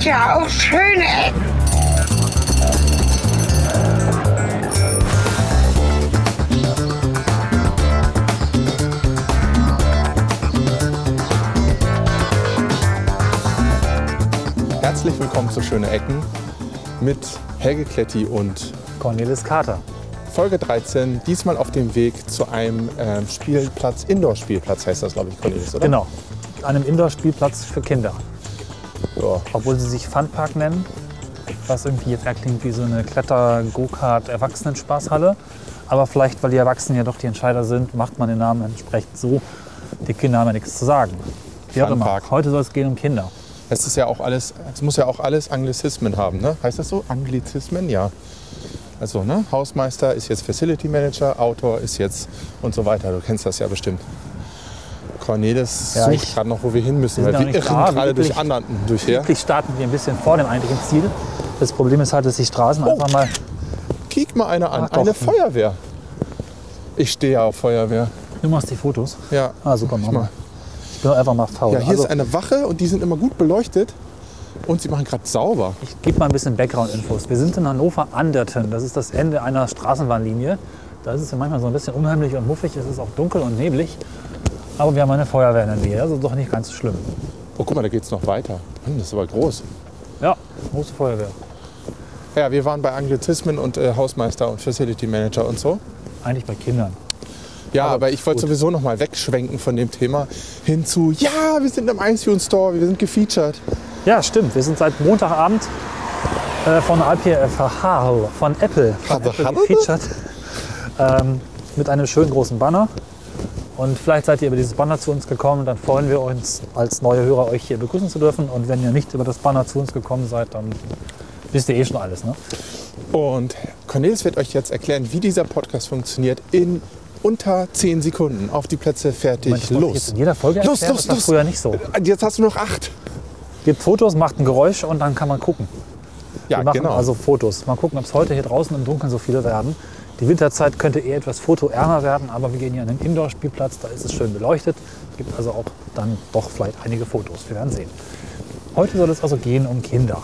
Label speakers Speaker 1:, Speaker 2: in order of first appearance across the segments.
Speaker 1: gibt ja auch schöne Ecken.
Speaker 2: Herzlich willkommen zu Schöne Ecken mit Helge Kletti und
Speaker 3: Cornelis Kater.
Speaker 2: Folge 13, diesmal auf dem Weg zu einem ähm, Spielplatz, Indoor-Spielplatz heißt das, glaube ich, Cornelis, oder?
Speaker 3: Genau, einem Indoor-Spielplatz für Kinder.
Speaker 2: Ja.
Speaker 3: Obwohl sie sich Funpark nennen, was irgendwie jetzt eher klingt wie so eine Kletter-Go-Kart-Erwachsenenspaßhalle. Aber vielleicht, weil die Erwachsenen ja doch die Entscheider sind, macht man den Namen entsprechend so. Die Kinder haben ja nichts zu sagen. Wie auch immer.
Speaker 2: Funpark.
Speaker 3: Heute soll es gehen um Kinder.
Speaker 2: Es ist ja auch alles, es muss ja auch alles Anglizismen haben, ne? Heißt das so? Anglizismen, ja. Also, ne? Hausmeister ist jetzt Facility Manager, Autor ist jetzt und so weiter. Du kennst das ja bestimmt. Cornelis
Speaker 3: Ja,
Speaker 2: sucht gerade noch, wo wir hin müssen,
Speaker 3: Wir
Speaker 2: weil wir irren
Speaker 3: da,
Speaker 2: gerade durch anderen durch her.
Speaker 3: Üblich starten wir ein bisschen vor dem eigentlichen Ziel. Das Problem ist halt, dass die Straßen
Speaker 2: Oh.
Speaker 3: einfach mal.
Speaker 2: Kick mal eine an,
Speaker 3: Ach
Speaker 2: eine Feuerwehr. Ich stehe ja auf Feuerwehr.
Speaker 3: Du machst die Fotos.
Speaker 2: Ja.
Speaker 3: Ah, super, mach mal. Ich bin einfach mal faul.
Speaker 2: Ja, hier
Speaker 3: also,
Speaker 2: ist eine Wache und die sind immer gut beleuchtet und sie machen gerade sauber.
Speaker 3: Ich gebe mal ein bisschen Background-Infos. Wir sind in Hannover-Anderten. Das ist das Ende einer Straßenbahnlinie. Da ist es ja manchmal so ein bisschen unheimlich und muffig. Es ist auch dunkel und neblig. Aber wir haben eine Feuerwehr in der Nähe. Ist doch nicht ganz so schlimm.
Speaker 2: Oh, guck mal, da geht's noch weiter. Mann, das ist aber groß.
Speaker 3: Ja, große Feuerwehr.
Speaker 2: Ja, wir waren bei Anglizismen und äh, Hausmeister und Facility Manager und so.
Speaker 3: Eigentlich bei Kindern.
Speaker 2: Ja, aber,
Speaker 3: Aber
Speaker 2: ich wollte sowieso noch mal wegschwenken von dem Thema hin zu, ja, wir sind im iTunes Store, wir sind gefeatured.
Speaker 3: Ja, stimmt. Wir sind seit Montagabend äh, von, IPFH, von Apple, von Apple gefeatured. Ähm, mit einem schönen großen Banner. Und vielleicht seid ihr über dieses Banner zu uns gekommen. Dann freuen wir uns, als neue Hörer euch hier begrüßen zu dürfen. Und wenn ihr nicht über das Banner zu uns gekommen seid, dann wisst ihr eh schon alles. Ne?
Speaker 2: Und Cornelis wird euch jetzt erklären, wie dieser Podcast funktioniert in unter 10 Sekunden. Auf die Plätze, fertig,
Speaker 3: ich
Speaker 2: los.
Speaker 3: jetzt in jeder Folge
Speaker 2: Los,
Speaker 3: erklären.
Speaker 2: los,
Speaker 3: das war
Speaker 2: los.
Speaker 3: früher nicht so.
Speaker 2: Jetzt hast du noch acht.
Speaker 3: Gebt Fotos, macht ein Geräusch und dann kann man gucken.
Speaker 2: Ja,
Speaker 3: Wir machen
Speaker 2: genau.
Speaker 3: also Fotos. Mal gucken, ob es heute hier draußen im Dunkeln so viele werden. Die Winterzeit könnte eher etwas fotoärmer werden, aber wir gehen hier an den Indoor-Spielplatz, da ist es schön beleuchtet. Gibt also auch dann doch vielleicht einige Fotos. Wir werden sehen. Heute soll es also gehen um Kinder.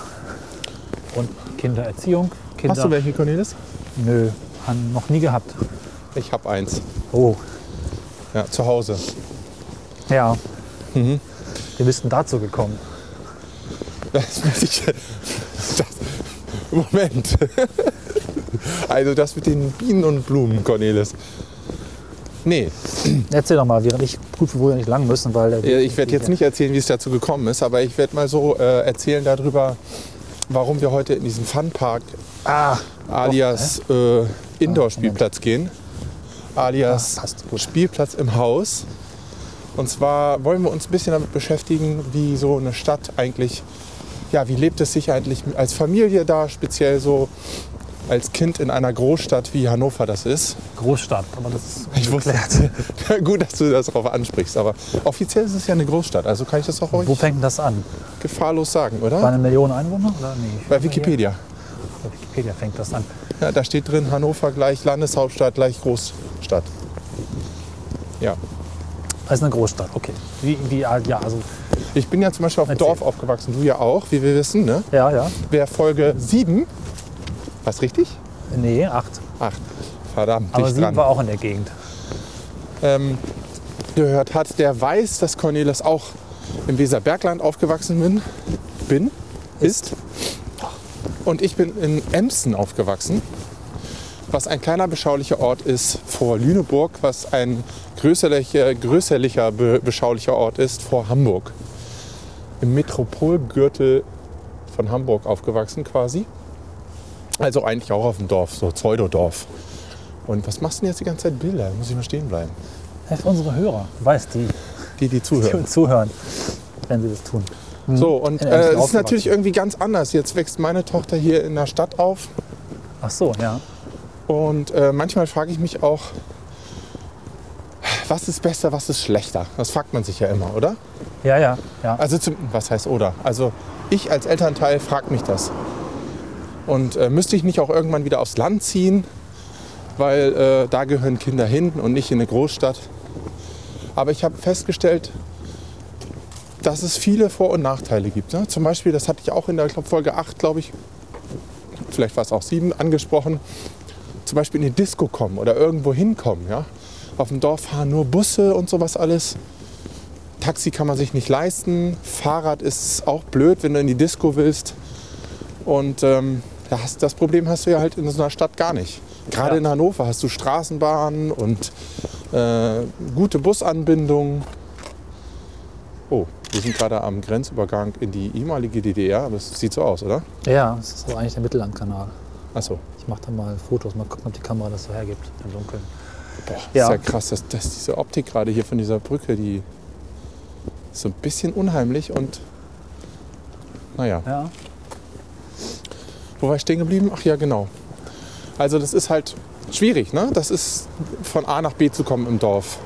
Speaker 3: Und Kindererziehung. Kinder.
Speaker 2: hast du welche, Cornelis?
Speaker 3: Nö, haben noch nie gehabt.
Speaker 2: Ich habe eins.
Speaker 3: Oh,
Speaker 2: Ja, zu Hause.
Speaker 3: ja.
Speaker 2: Mhm.
Speaker 3: Wir bist denn dazu gekommen?
Speaker 2: Das muss ich. Das, Moment. Also das mit den Bienen und Blumen, Cornelis. Nee,
Speaker 3: Erzähl doch mal, während ich prüfe, wo wir nicht lang müssen, weil
Speaker 2: äh, ich werde jetzt nicht erzählen, wie es dazu gekommen ist, aber ich werde mal so äh, erzählen darüber, warum wir heute in diesen Funpark
Speaker 3: Ah,
Speaker 2: alias äh, Indoor-Spielplatz gehen. Alias
Speaker 3: Ah.
Speaker 2: Spielplatz im Haus. Und zwar wollen wir uns ein bisschen damit beschäftigen, wie so eine Stadt eigentlich, ja, wie lebt es sich eigentlich als Familie da, speziell so als Kind in einer Großstadt wie Hannover das ist.
Speaker 3: Großstadt, aber das ist
Speaker 2: Ich wusste, gut, dass du das darauf ansprichst, aber offiziell ist es ja eine Großstadt, also kann ich das auch ruhig
Speaker 3: Wo fängt das an?
Speaker 2: gefahrlos sagen,
Speaker 3: Bei
Speaker 2: oder?
Speaker 3: einer Million Einwohner? Oder? Nee,
Speaker 2: Bei Wikipedia.
Speaker 3: Bei Wikipedia fängt das an.
Speaker 2: Ja, da steht drin Hannover gleich Landeshauptstadt gleich Großstadt. Ja.
Speaker 3: Das ist eine Großstadt, okay. Wie, wie alt? Ja, also,
Speaker 2: Ich bin ja zum Beispiel auf dem. Dorf aufgewachsen, du ja auch, wie wir wissen. Ne?
Speaker 3: ja, ja.
Speaker 2: Wer Folge 7, was richtig?
Speaker 3: Nee, acht.
Speaker 2: Acht. Verdammt,
Speaker 3: Aber sieben
Speaker 2: dran.
Speaker 3: war auch in der Gegend.
Speaker 2: Ähm, gehört hat, der weiß, dass Cornelis auch im Weserbergland aufgewachsen bin. Bin? Ist. Und ich bin in Emsen aufgewachsen, was ein kleiner beschaulicher Ort ist vor Lüneburg, was ein größerlicher, größerlicher be beschaulicher Ort ist vor Hamburg. Im Metropolgürtel von Hamburg aufgewachsen quasi. Also eigentlich auch auf dem Dorf, so Pseudodorf. Und was machst du denn jetzt die ganze Zeit Bilder? Muss ich mal stehen bleiben.
Speaker 3: Ja, für unsere Hörer, weiß die,
Speaker 2: Die, die
Speaker 3: die
Speaker 2: zuhören.
Speaker 3: uns zuhören, wenn sie das tun.
Speaker 2: So, und äh, es ist natürlich irgendwie ganz anders. Jetzt wächst meine Tochter hier in der Stadt auf.
Speaker 3: Ach so, ja.
Speaker 2: Und äh, manchmal frage ich mich auch, was ist besser, was ist schlechter? Das fragt man sich ja immer, oder?
Speaker 3: Ja, ja, ja.
Speaker 2: Also, zum, was heißt oder? Also, ich als Elternteil frage mich das. Und äh, müsste ich nicht auch irgendwann wieder aufs Land ziehen? Weil äh, da gehören Kinder hin und nicht in eine Großstadt. Aber ich habe festgestellt, dass es viele Vor- und Nachteile gibt. Ne? Zum Beispiel, das hatte ich auch in der glaub, Folge 8, glaube ich, vielleicht war es auch 7, angesprochen, zum Beispiel in die Disco kommen oder irgendwo hinkommen. Ja? Auf dem Dorf fahren nur Busse und sowas alles. Taxi kann man sich nicht leisten. Fahrrad ist auch blöd, wenn du in die Disco willst. Und ähm, das, das Problem hast du ja halt in so einer Stadt gar nicht. Gerade
Speaker 3: Ja.
Speaker 2: in Hannover hast du Straßenbahnen und äh, gute Busanbindung. Oh, wir sind gerade am Grenzübergang in die ehemalige DDR, aber es sieht so aus, oder?
Speaker 3: Ja, das ist eigentlich der Mittellandkanal.
Speaker 2: Achso.
Speaker 3: Ich mache da mal Fotos, mal gucken, ob die Kamera das so hergibt im Dunkeln.
Speaker 2: Boah,
Speaker 3: Ja.
Speaker 2: ist ja krass, dass, dass diese Optik gerade hier von dieser Brücke, die ist so ein bisschen unheimlich und naja.
Speaker 3: Ja.
Speaker 2: Wo war ich stehen geblieben? Ach ja, genau. Also das ist halt schwierig, ne? Das ist von A nach B zu kommen im Dorf.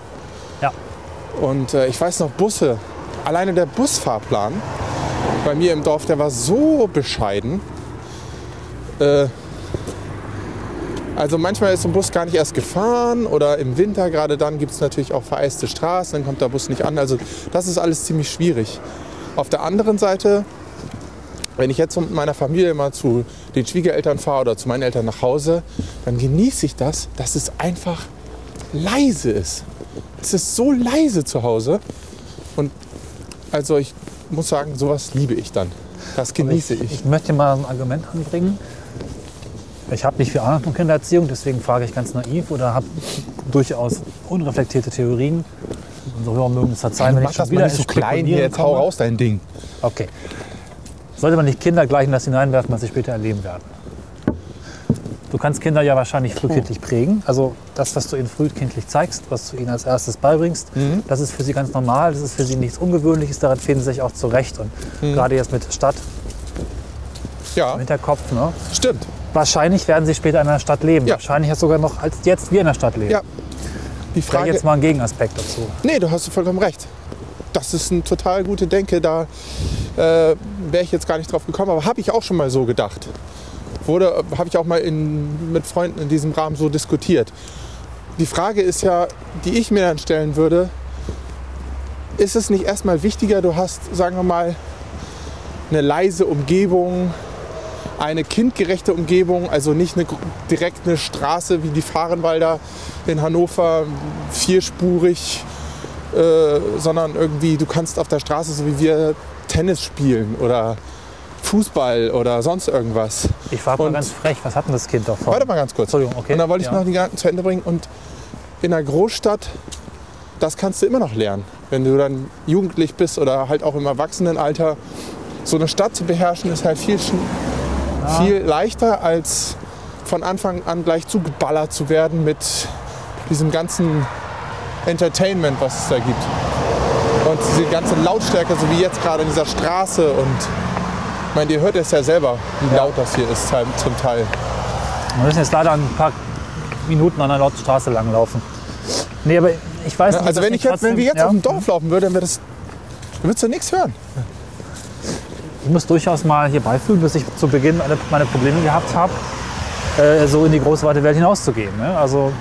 Speaker 3: Ja.
Speaker 2: Und äh, ich weiß noch, Busse, alleine der Busfahrplan bei mir im Dorf, der war so bescheiden. Äh, also manchmal ist so ein Bus gar nicht erst gefahren oder im Winter, gerade dann gibt es natürlich auch vereiste Straßen, dann kommt der Bus nicht an. Also das ist alles ziemlich schwierig. Auf der anderen Seite, wenn ich jetzt mit meiner Familie mal zu den Schwiegereltern fahre oder zu meinen Eltern nach Hause, dann genieße ich das, dass es einfach leise ist. Es ist so leise zu Hause. Und also ich muss sagen, sowas liebe ich dann. Das genieße ich.
Speaker 3: Ich möchte mal ein Argument anbringen. Ich habe nicht viel Ahnung von Kindererziehung, deswegen frage ich ganz naiv oder habe durchaus unreflektierte Theorien. Unsere Hörer mögen es verzeihen, wenn ich schon
Speaker 2: das
Speaker 3: wieder
Speaker 2: so klein hier, jetzt hau raus dein Ding.
Speaker 3: Okay. Sollte man nicht Kinder gleich in das hineinwerfen, was sie später erleben werden? Du kannst Kinder ja wahrscheinlich frühkindlich prägen. Also das, was du ihnen frühkindlich zeigst, was du ihnen als erstes beibringst, das ist für sie ganz normal, das ist für sie nichts Ungewöhnliches, daran finden sie sich auch zurecht. Und gerade jetzt mit Stadt
Speaker 2: Ja,
Speaker 3: im Hinterkopf, ne?
Speaker 2: stimmt.
Speaker 3: wahrscheinlich werden sie später in einer Stadt leben.
Speaker 2: Ja.
Speaker 3: Wahrscheinlich sogar noch als jetzt wir in der Stadt leben.
Speaker 2: Ja. Die
Speaker 3: Frage
Speaker 2: Frage,
Speaker 3: jetzt mal ein Gegenaspekt dazu.
Speaker 2: Nee, du hast vollkommen recht. Das ist eine total gute Denke. Da äh, wäre ich jetzt gar nicht drauf gekommen, aber habe ich auch schon mal so gedacht. Wurde, habe ich auch mal in, mit Freunden in diesem Rahmen so diskutiert. Die Frage ist ja, die ich mir dann stellen würde, ist es nicht erstmal wichtiger, du hast, sagen wir mal, eine leise Umgebung, eine kindgerechte Umgebung, also nicht eine, direkt eine Straße wie die Fahrenwalder in Hannover, vierspurig, äh, sondern irgendwie du kannst auf der Straße, so wie wir, Tennis spielen oder Fußball oder sonst irgendwas.
Speaker 3: Ich frage mal ganz frech, was hat denn das Kind davon?
Speaker 2: Warte mal ganz kurz.
Speaker 3: Entschuldigung, okay.
Speaker 2: Und dann wollte ich
Speaker 3: Ja.
Speaker 2: noch die Gedanken zu Ende bringen. Und in einer Großstadt, das kannst du immer noch lernen. Wenn du dann jugendlich bist oder halt auch im Erwachsenenalter. So eine Stadt zu beherrschen ist halt viel, viel leichter, als von Anfang an gleich zugeballert zu werden mit diesem ganzen Entertainment, was es da gibt. Und diese ganze Lautstärke, so wie jetzt gerade in dieser Straße. Und ich meine, ihr hört es ja selber, wie laut das hier ist zum Teil.
Speaker 3: Wir müssen jetzt leider ein paar Minuten an einer lauten Straße langlaufen. Nee, aber ich weiß nicht,
Speaker 2: Also wenn, ich jetzt, wenn wir jetzt
Speaker 3: trotzdem-
Speaker 2: auf dem Dorf laufen würden, dann wäre das, dann würdest du nichts hören.
Speaker 3: Ich muss durchaus mal hier beifügen, dass ich zu Beginn meine, meine Probleme gehabt habe, äh, so in die große weite Welt hinauszugehen. Ne? Also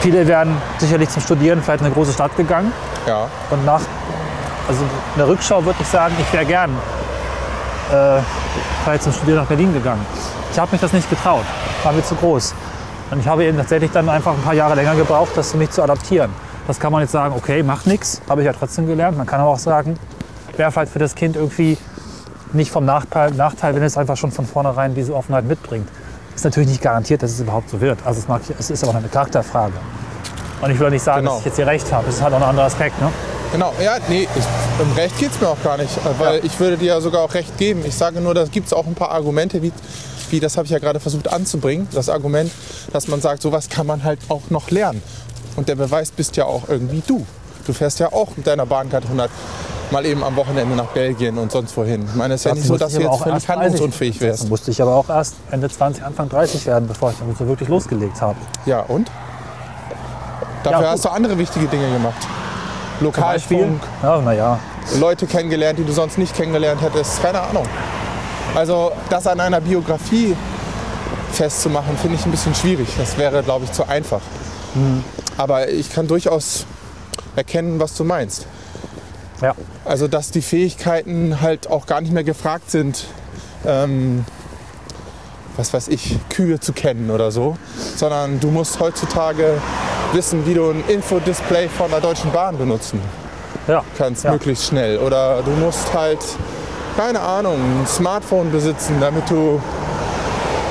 Speaker 3: viele werden sicherlich zum Studieren vielleicht in eine große Stadt gegangen
Speaker 2: Ja,
Speaker 3: und nach also in der Rückschau würde ich sagen, ich wäre gern äh, vielleicht zum Studieren nach Berlin gegangen. Ich habe mich das nicht getraut, war mir zu groß. Und ich habe eben tatsächlich dann einfach ein paar Jahre länger gebraucht, das für mich zu adaptieren. Das kann man jetzt sagen, okay, macht nichts, habe ich ja trotzdem gelernt. Man kann aber auch sagen, wäre vielleicht für das Kind irgendwie nicht vom Nachteil, Nachteil, wenn es einfach schon von vornherein diese Offenheit mitbringt. Ist natürlich nicht garantiert, dass es überhaupt so wird. Also es, mag, es ist aber eine Charakterfrage. Und ich will auch nicht sagen,
Speaker 2: Genau.
Speaker 3: dass ich jetzt hier recht habe. Das ist halt auch ein anderer Aspekt. Ne?
Speaker 2: genau. Ja, nee, ich, um Recht geht es mir auch gar nicht. Weil
Speaker 3: Ja.
Speaker 2: ich würde dir ja sogar auch Recht geben. Ich sage nur, da gibt es auch ein paar Argumente, wie, wie das habe ich ja gerade versucht anzubringen. Das Argument, dass man sagt, sowas kann man halt auch noch lernen. Und der Beweis bist ja auch irgendwie du. Du fährst ja auch mit deiner Bahncard 100 mal eben am Wochenende nach Belgien und sonst wohin. Ich meine, es ist ja nicht so, dass du jetzt völlig
Speaker 3: erst 30
Speaker 2: handlungsunfähig wärst.
Speaker 3: musste ich aber auch erst Ende 20, Anfang 30 werden, bevor ich damit so wirklich losgelegt habe.
Speaker 2: Ja, und? Dafür
Speaker 3: Ja,
Speaker 2: hast du andere wichtige Dinge gemacht. Lokalfunk,
Speaker 3: ja, naja,
Speaker 2: Leute kennengelernt, die du sonst nicht kennengelernt hättest. Keine Ahnung. Also das an einer Biografie festzumachen, finde ich ein bisschen schwierig. Das wäre, glaube ich, zu einfach. Aber ich kann durchaus erkennen, was du meinst.
Speaker 3: Ja.
Speaker 2: Also dass die Fähigkeiten halt auch gar nicht mehr gefragt sind, ähm, was weiß ich, Kühe zu kennen oder so, sondern du musst heutzutage wissen, wie du ein Infodisplay von der Deutschen Bahn benutzen
Speaker 3: Ja.
Speaker 2: kannst,
Speaker 3: Ja.
Speaker 2: möglichst schnell. Oder du musst halt, keine Ahnung, ein Smartphone besitzen, damit du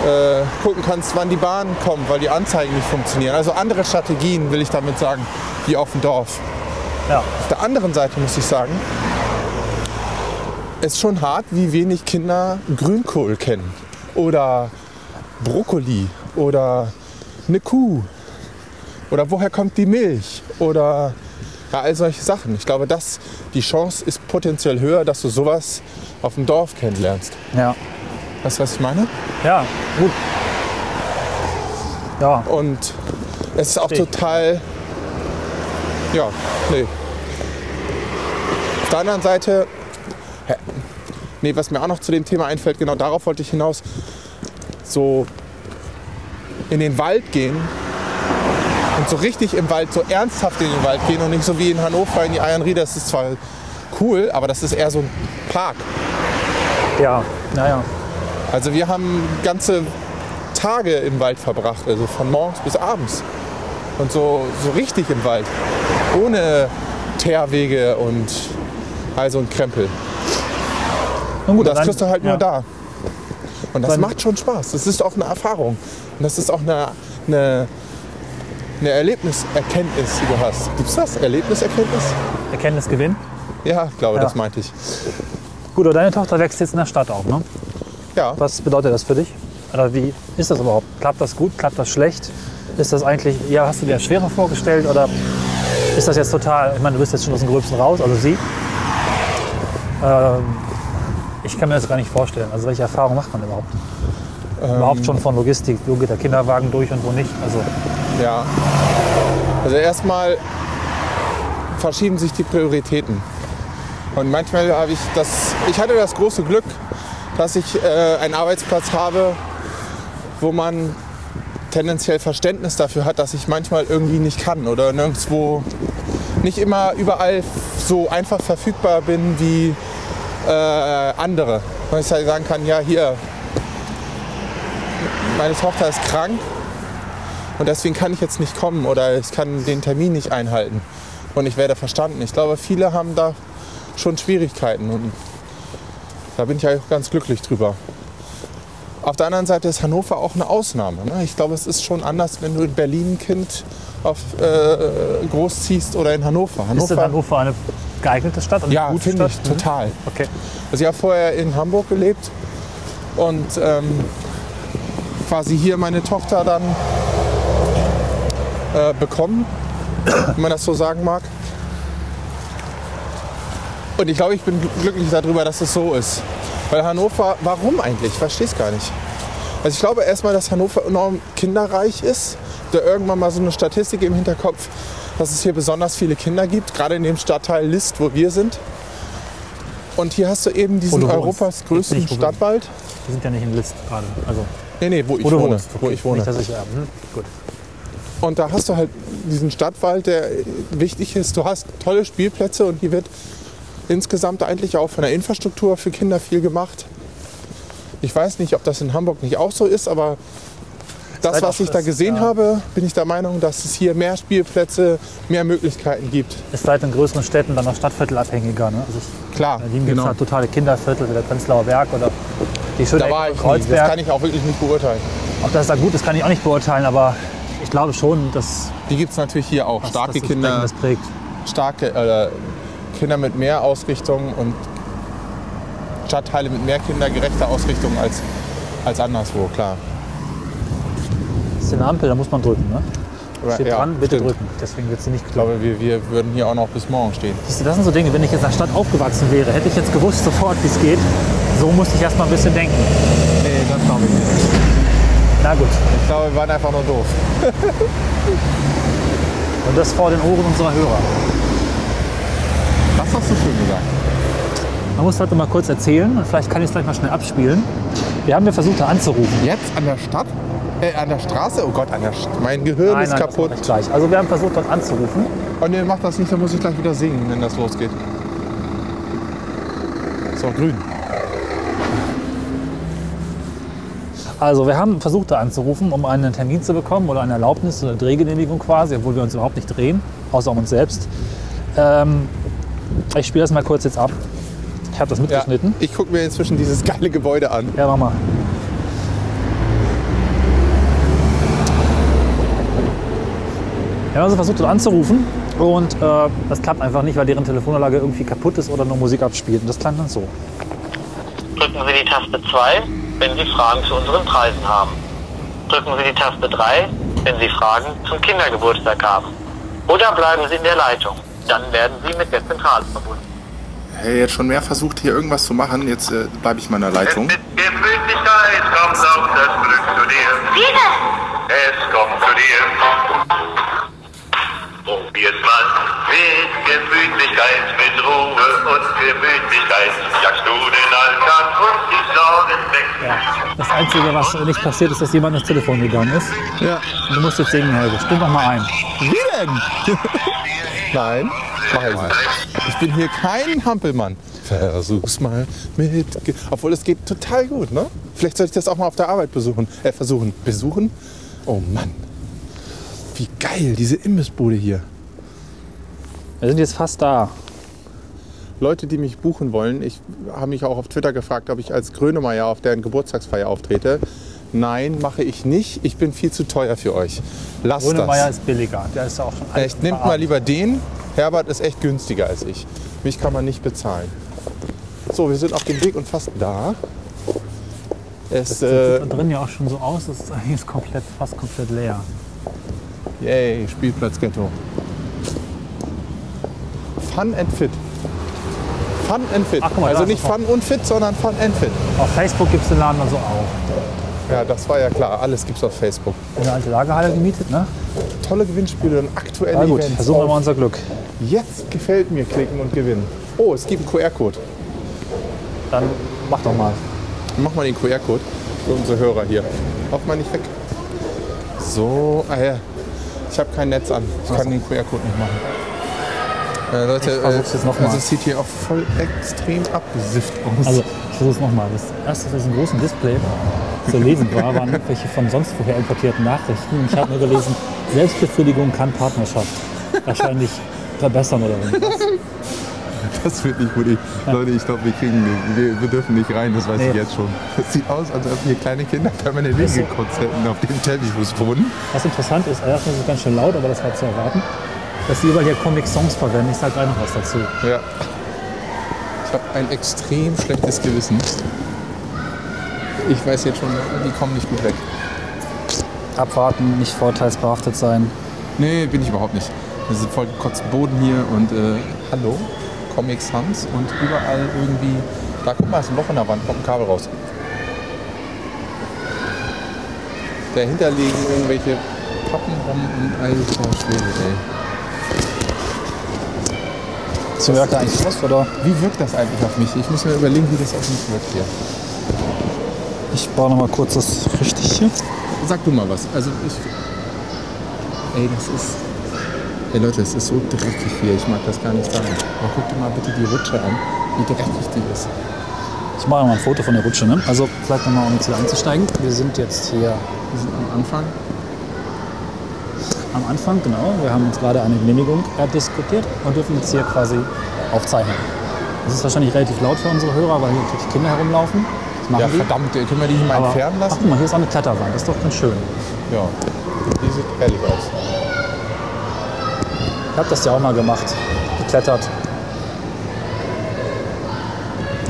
Speaker 2: äh, gucken kannst, wann die Bahn kommt, weil die Anzeigen nicht funktionieren. Also andere Strategien, will ich damit sagen, wie auf dem Dorf.
Speaker 3: Ja.
Speaker 2: Auf der anderen Seite muss ich sagen, ist schon hart, wie wenig Kinder Grünkohl kennen. Oder Brokkoli. Oder eine Kuh. Oder woher kommt die Milch? Oder ja, all solche Sachen. Ich glaube, dass die Chance ist potenziell höher, dass du sowas auf dem Dorf kennenlernst.
Speaker 3: Ja.
Speaker 2: Weißt du, was ich meine?
Speaker 3: Ja, gut. Ja,
Speaker 2: Und es ist auch total. Ja, nee. Auf der anderen Seite. Nee, was mir auch noch zu dem Thema einfällt, genau darauf wollte ich hinaus. So in den Wald gehen und so richtig im Wald, so ernsthaft in den Wald gehen und nicht so wie in Hannover in die Eiernriede. Das ist zwar cool, aber das ist eher so ein Park.
Speaker 3: ja, naja.
Speaker 2: Also wir haben ganze Tage im Wald verbracht, also von morgens bis abends. Und so, so richtig im Wald. Ohne Teerwege und all so ein Krempel.
Speaker 3: Nun gut,
Speaker 2: Das
Speaker 3: dann-
Speaker 2: kriegst du halt nur
Speaker 3: ja.
Speaker 2: da. Und das
Speaker 3: Dann-
Speaker 2: macht schon Spaß. Das ist auch eine Erfahrung. Und das ist auch eine, eine, eine Erlebniserkenntnis, die du hast. Gibt's das? Erlebniserkenntnis?
Speaker 3: Erkenntnisgewinn.
Speaker 2: Ja, glaube,
Speaker 3: Ja.
Speaker 2: das meinte ich.
Speaker 3: Gut, aber deine Tochter wächst jetzt in der Stadt auf, ne?
Speaker 2: Ja.
Speaker 3: Was bedeutet das für dich? Oder wie ist das überhaupt? Klappt das gut? Klappt das schlecht? Ist das eigentlich, ja, hast du dir das schwerer vorgestellt oder ist das jetzt total, ich meine, du bist jetzt schon aus dem Gröbsten raus, also sie. Ähm, ich kann mir das gar nicht vorstellen. Also welche Erfahrungen macht man überhaupt? überhaupt schon von Logistik, wo geht der Kinderwagen durch und wo nicht? Also
Speaker 2: Ja. Also erstmal verschieben sich die Prioritäten. Und manchmal habe ich das, ich hatte das große Glück, dass ich äh, einen Arbeitsplatz habe, wo man tendenziell Verständnis dafür hat, dass ich manchmal irgendwie nicht kann oder nirgendwo nicht immer überall so einfach verfügbar bin wie äh, andere. Weil ich halt sagen kann, ja hier, meine Tochter ist krank, und deswegen kann ich jetzt nicht kommen oder ich kann den Termin nicht einhalten und ich werde verstanden. Ich glaube, viele haben da schon Schwierigkeiten und da bin ich eigentlich ganz glücklich drüber. Auf der anderen Seite ist Hannover auch eine Ausnahme. Ne? Ich glaube, es ist schon anders, wenn du in Berlin ein Kind auf, äh, großziehst oder in Hannover.
Speaker 3: ist denn Hannover eine geeignete Stadt? Eine
Speaker 2: ja, finde ich?
Speaker 3: Mhm.
Speaker 2: total.
Speaker 3: Okay.
Speaker 2: Also ich habe vorher in Hamburg gelebt und ähm, quasi hier meine Tochter dann äh, bekommen, wenn man das so sagen mag. Und ich glaube, ich bin gl- glücklich darüber, dass es so ist. Weil Hannover, warum eigentlich? Ich verstehe es gar nicht. Also ich glaube erstmal, dass Hannover enorm kinderreich ist. Da irgendwann mal so eine Statistik im Hinterkopf, dass es hier besonders viele Kinder gibt, gerade in dem Stadtteil List, wo wir sind. Und hier hast du eben diesen
Speaker 3: du.
Speaker 2: Europas größten
Speaker 3: Nicht, wo
Speaker 2: Stadtwald.
Speaker 3: Wir sind ja nicht in List gerade. Also,
Speaker 2: Nee, nee, wo ich
Speaker 3: wo
Speaker 2: wohne.
Speaker 3: wohnst.
Speaker 2: Wo
Speaker 3: Okay.
Speaker 2: ich wohne.
Speaker 3: Nicht, dass ich, ja, hm, gut.
Speaker 2: Und da hast du halt diesen Stadtwald, der wichtig ist. Du hast tolle Spielplätze und hier wird insgesamt eigentlich auch von der Infrastruktur für Kinder viel gemacht. Ich weiß nicht, ob das in Hamburg nicht auch so ist, aber das, was ich da gesehen
Speaker 3: ja.
Speaker 2: habe, bin ich der Meinung, dass es hier mehr Spielplätze, mehr Möglichkeiten gibt.
Speaker 3: Ist halt in größeren Städten dann noch stadtviertelabhängiger. Ne? Also ich,
Speaker 2: Klar,
Speaker 3: in Berlin gibt es halt totale Kinderviertel wie der Prenzlauer Berg oder die schöne
Speaker 2: Da war ich nie. Das
Speaker 3: Kreuzberg.
Speaker 2: kann ich auch wirklich nicht beurteilen.
Speaker 3: Ob das da gut ist, kann ich auch nicht beurteilen, aber ich glaube schon, dass
Speaker 2: Die gibt es natürlich hier auch. Starke
Speaker 3: das
Speaker 2: Kinder,
Speaker 3: das prägt.
Speaker 2: starke äh, Kinder mit mehr Ausrichtung und Stadtteile mit mehr kindergerechter Ausrichtung als, als anderswo, klar.
Speaker 3: Das ist eine Ampel, da muss man drücken. Ne? Steht
Speaker 2: ja,
Speaker 3: dran, bitte
Speaker 2: stimmt.
Speaker 3: drücken. Deswegen wird sie nicht
Speaker 2: Ich glaube, wir, wir würden hier auch noch bis morgen stehen.
Speaker 3: Siehst du, das sind so Dinge, wenn ich jetzt in der Stadt aufgewachsen wäre, hätte ich jetzt gewusst sofort, wie es geht. So musste ich erst mal ein bisschen denken.
Speaker 2: Nee, das glaube ich nicht.
Speaker 3: Na gut.
Speaker 2: Ich glaube, wir waren einfach nur doof.
Speaker 3: Und das vor den Ohren unserer Hörer.
Speaker 2: Das hast du schön gesagt.
Speaker 3: Man muss noch mal kurz erzählen und vielleicht kann ich es gleich mal schnell abspielen. Wir haben ja versucht, da anzurufen.
Speaker 2: Jetzt an der Stadt? Äh, an der Straße? Oh Gott, an der St mein Gehirn ist
Speaker 3: das
Speaker 2: kaputt.
Speaker 3: ich gleich. Also wir haben versucht, dort anzurufen.
Speaker 2: Oh nee, mach das nicht, dann muss ich gleich wieder singen, wenn das losgeht. Ist auch grün.
Speaker 3: Also wir haben versucht, da anzurufen, um einen Termin zu bekommen oder eine Erlaubnis oder Drehgenehmigung quasi, obwohl wir uns überhaupt nicht drehen, außer um uns selbst. Ähm, ich spiele das mal kurz jetzt ab. Ich habe das
Speaker 2: Ja,
Speaker 3: mitgeschnitten.
Speaker 2: ich gucke mir inzwischen dieses geile Gebäude an.
Speaker 3: Ja, mach mal. Wir haben also versucht, dort anzurufen und äh, das klappt einfach nicht, weil deren Telefonanlage irgendwie kaputt ist oder nur Musik abspielt. Und das klang dann so.
Speaker 4: Drücken Sie die Taste 2, wenn Sie Fragen zu unseren Preisen haben. Drücken Sie die Taste 3, wenn Sie Fragen zum Kindergeburtstag haben. Oder bleiben Sie in der Leitung. Dann werden Sie mit der Zentrale verbunden.
Speaker 5: Hey, jetzt schon mehr versucht, hier irgendwas zu machen. Jetzt äh, bleibe ich meiner Leitung.
Speaker 6: Mit Gemütlichkeit kommt auch das Glück zu dir.
Speaker 1: Bitte!
Speaker 6: Es kommt zu dir. Probier's mal. Mit Gemütlichkeit, mit Ruhe und Gemütlichkeit jagst du den Alltag und die Sorgen weg.
Speaker 3: Das Einzige, was nicht passiert ist, dass jemand ins Telefon gegangen ist.
Speaker 2: Ja.
Speaker 3: Du musst jetzt singen, Helge. Stimm doch mal ein.
Speaker 2: Wie denn? Nein, mach ich nicht. Ich bin hier kein Hampelmann. Versuch's mal mit. Ge Obwohl es geht total gut, ne? Vielleicht sollte ich das auch mal auf der Arbeit besuchen. Äh, versuchen. Besuchen? Oh Mann. Wie geil, diese Imbissbude hier.
Speaker 3: Wir sind jetzt fast da.
Speaker 2: Leute, die mich buchen wollen, ich habe mich auch auf Twitter gefragt, ob ich als Grönemeyer auf deren Geburtstagsfeier auftrete. Nein, mache ich nicht. Ich bin viel zu teuer für euch. Lasst
Speaker 3: Grönemeyer
Speaker 2: das.
Speaker 3: ist billiger. Der ist auch schon
Speaker 2: Echt, nehmt mal lieber den. Herbert ist echt günstiger als ich. Mich kann man nicht bezahlen. So, wir sind auf dem Weg und fast da. Es,
Speaker 3: Das sieht
Speaker 2: äh,
Speaker 3: da drin ja auch schon so aus. Das ist eigentlich komplett, fast komplett leer.
Speaker 2: Yay, Spielplatz-Ghetto. Fun and Fit. Fun and Fit.
Speaker 3: Ach, guck mal, da
Speaker 2: also
Speaker 3: ist
Speaker 2: nicht
Speaker 3: es
Speaker 2: Fun und Fit, sondern Fun and Fit.
Speaker 3: Auf Facebook gibt es den Laden also auch.
Speaker 2: Ja, das war ja klar. Alles gibt's auf Facebook.
Speaker 3: Eine alte Lagerhalle gemietet, ne?
Speaker 2: Tolle Gewinnspiele und aktuelle
Speaker 3: Na gut,
Speaker 2: Events.
Speaker 3: versuchen wir
Speaker 2: auf
Speaker 3: mal unser Glück.
Speaker 2: Jetzt gefällt mir klicken und gewinnen. Oh, es gibt einen QR-Code.
Speaker 3: Dann mach doch mal.
Speaker 2: Mach mal den QR-Code für unsere Hörer hier. Lauf mal nicht weg. So, ah ja. Ich habe kein Netz an. Ich kann den QR-Code nicht machen. Äh, Leute,
Speaker 3: Ich versuch's jetzt noch mal.
Speaker 2: also es sieht hier auch voll extrem abgesifft aus.
Speaker 3: Also, ich versuche es nochmal. Das erste, was diesem großen Display zu lesen war, waren irgendwelche von sonst woher importierten Nachrichten. Und ich habe nur gelesen, Selbstbefriedigung kann Partnerschaft wahrscheinlich verbessern oder irgendwas.
Speaker 2: das wird nicht gut. Ich, Leute, ich glaube, wir kriegen, wir, wir dürfen nicht rein, das weiß
Speaker 3: Nee.
Speaker 2: ich jetzt schon. Es sieht aus, als ob hier kleine Kinder permanent hingekotzt hätten auf dem Teppichfußboden.
Speaker 3: Was interessant ist, erstmal ist es ganz schön laut, aber das war zu erwarten, dass sie überall hier Comic-Songs verwenden. Ich sage gleich noch was dazu.
Speaker 2: Ja. Ich habe ein extrem schlechtes Gewissen. Ich weiß jetzt schon, die kommen nicht gut weg.
Speaker 3: Abwarten, nicht vorteilsbehaftet sein.
Speaker 2: Nee, bin ich überhaupt nicht. Das ist voll gekotzt Boden hier und äh, hallo, Comic Sans und überall irgendwie. Da guck mal, ist ein Loch in der Wand, kommt ein Kabel raus. Dahinter liegen irgendwelche Pappen rum und alter Schwede, ey.
Speaker 3: Sie wirkt eigentlich aus, oder?
Speaker 2: Wie wirkt das eigentlich auf mich? Ich muss mir überlegen, wie das auf mich wirkt hier.
Speaker 3: Ich baue noch mal kurz das richtig hier.
Speaker 2: Sag du mal was. Also ich. Ey, das ist. Ey Leute, es ist so dreckig hier. Ich mag das gar nicht sagen. Aber guck dir mal bitte die Rutsche an, wie dreckig die ist.
Speaker 3: Ich mache mal ein Foto von der Rutsche. Ne? Also vielleicht nochmal, um jetzt hier einzusteigen. Wir sind jetzt hier
Speaker 2: Wir sind am Anfang.
Speaker 3: am Anfang, genau. Wir haben uns gerade eine Genehmigung diskutiert und dürfen jetzt hier quasi aufzeichnen. Das ist wahrscheinlich relativ laut für unsere Hörer, weil hier natürlich Kinder herumlaufen.
Speaker 2: Ja,
Speaker 3: die.
Speaker 2: verdammt, können wir die hier mal entfernen
Speaker 3: ach,
Speaker 2: lassen?
Speaker 3: guck mal, hier ist auch eine Kletterwand. Das ist doch ganz schön.
Speaker 2: Ja. Die sieht herrlich aus.
Speaker 3: Ich habe das ja auch mal gemacht. Geklettert.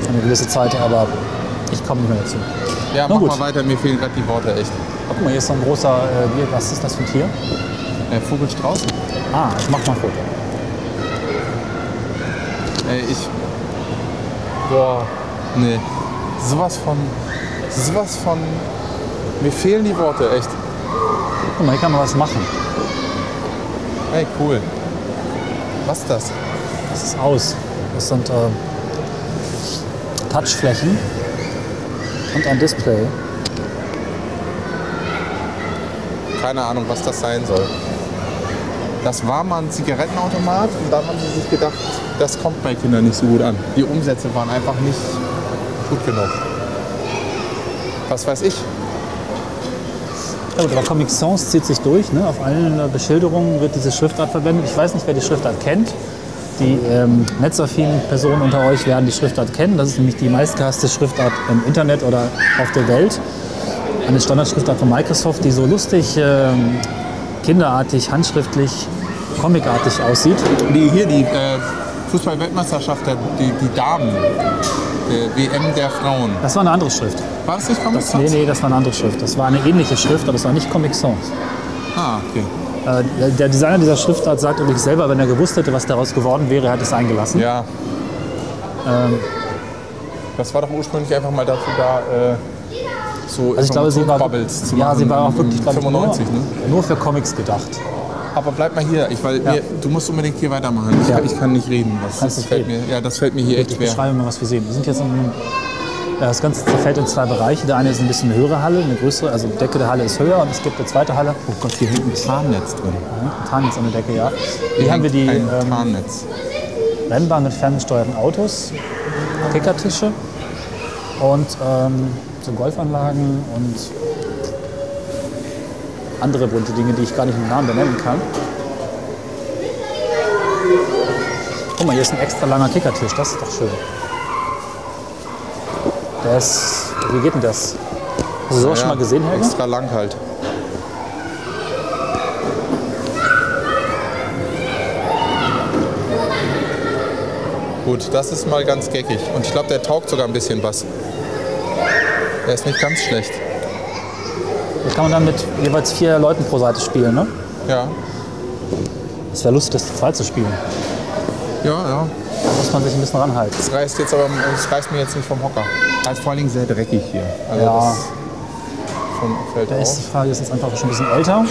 Speaker 3: Eine gewisse Zeit, aber ich komme nicht mehr dazu.
Speaker 2: Ja,
Speaker 3: Na
Speaker 2: mach
Speaker 3: gut.
Speaker 2: mal weiter, mir fehlen gerade die Worte echt.
Speaker 3: Guck mal, hier ist so ein großer, äh, was ist das für ein Tier?
Speaker 2: Äh, Vogelstrauß?
Speaker 3: Ah, ich mach mal ein Foto.
Speaker 2: Ey, ich. Boah. Nee. Sowas von. Sowas von. Mir fehlen die Worte, echt.
Speaker 3: Guck mal, hier kann man was machen.
Speaker 2: Ey, cool. Was ist das?
Speaker 3: Das ist aus. Das sind äh, Touchflächen und ein Display.
Speaker 2: Keine Ahnung, was das sein soll. Das war mal ein Zigarettenautomat und dann haben sie sich gedacht, das kommt bei Kindern nicht so gut an. Die Umsätze waren einfach nicht gut genug. Was weiß ich?
Speaker 3: Ja, gut, aber Comic Sans zieht sich durch. Ne? Auf allen äh, Beschilderungen wird diese Schriftart verwendet. Ich weiß nicht, wer die Schriftart kennt. Die ähm, netzaffinen Personen unter euch werden die Schriftart kennen. Das ist nämlich die meistgehasste Schriftart im Internet oder auf der Welt. Eine Standardschriftart von Microsoft, die so lustig, ähm, kinderartig, handschriftlich, comicartig aussieht.
Speaker 2: Die hier, die äh, Fußball-Weltmeisterschaft, der- die, die Damen, der WM der Frauen.
Speaker 3: Das war eine andere Schrift.
Speaker 2: War das nicht Comic
Speaker 3: Das, nee,
Speaker 2: Sans?
Speaker 3: nee, das war eine andere Schrift. Das war eine ähnliche Schrift, aber das war nicht Comic Sans.
Speaker 2: Ah, okay.
Speaker 3: Äh, der- Designer dieser Schriftart sagt übrigens selber, wenn er gewusst hätte, was daraus geworden wäre, hat es eingelassen.
Speaker 2: Ja.
Speaker 3: Ähm,
Speaker 2: Das war doch ursprünglich einfach mal dazu da, äh, so
Speaker 3: also ich glaube, sie war,
Speaker 2: Bubbles zu
Speaker 3: ja,
Speaker 2: machen.
Speaker 3: sie war auch wirklich glaub ich,
Speaker 2: 95, ne?
Speaker 3: nur, nur für Comics gedacht.
Speaker 2: Aber bleib mal hier, ich, weil
Speaker 3: Ja.
Speaker 2: mir, du musst unbedingt hier weitermachen. Ich,
Speaker 3: Ja.
Speaker 2: ich kann nicht reden. Das, das
Speaker 3: nicht
Speaker 2: fällt
Speaker 3: reden.
Speaker 2: mir, ja, das fällt mir hier echt
Speaker 3: Ich
Speaker 2: schwer.
Speaker 3: beschreibe mal, was wir sehen. Wir sind jetzt in ja, das Ganze zerfällt in zwei Bereiche. Der eine ist ein bisschen höhere Halle, eine größere, also die Decke der Halle ist höher und es gibt eine zweite Halle.
Speaker 2: Oh Gott, hier hängt ein Tarnnetz drin.
Speaker 3: Ein Tarnnetz an der Decke, ja. Hier
Speaker 2: Hier
Speaker 3: haben wir die
Speaker 2: ein
Speaker 3: ähm,
Speaker 2: Tarnnetz.
Speaker 3: Rennbahn mit ferngesteuerten Autos, Kickertische und ähm, so Golfanlagen und andere bunte Dinge, die ich gar nicht mit Namen benennen kann. Guck mal, hier ist ein extra langer Kickertisch, das ist doch schön. Der ist, wie geht denn das? Hast du sowas schon mal gesehen, Helga?
Speaker 2: Extra lang halt. Gut, das ist mal ganz geckig. Und ich glaube, der taugt sogar ein bisschen was. Der ist nicht ganz schlecht.
Speaker 3: Da kann man dann mit jeweils vier Leuten pro Seite spielen, ne?
Speaker 2: Ja,
Speaker 3: Es wäre lustig, das zu zweit zu spielen.
Speaker 2: ja, ja.
Speaker 3: Da muss man sich ein bisschen ranhalten.
Speaker 2: Das reißt jetzt aber, das reißt mir jetzt nicht vom Hocker. Er ist vor allen Dingen sehr dreckig hier. Also
Speaker 3: Ja.
Speaker 2: das schon fällt auf.
Speaker 3: die Frage, ist jetzt einfach schon ein bisschen älter?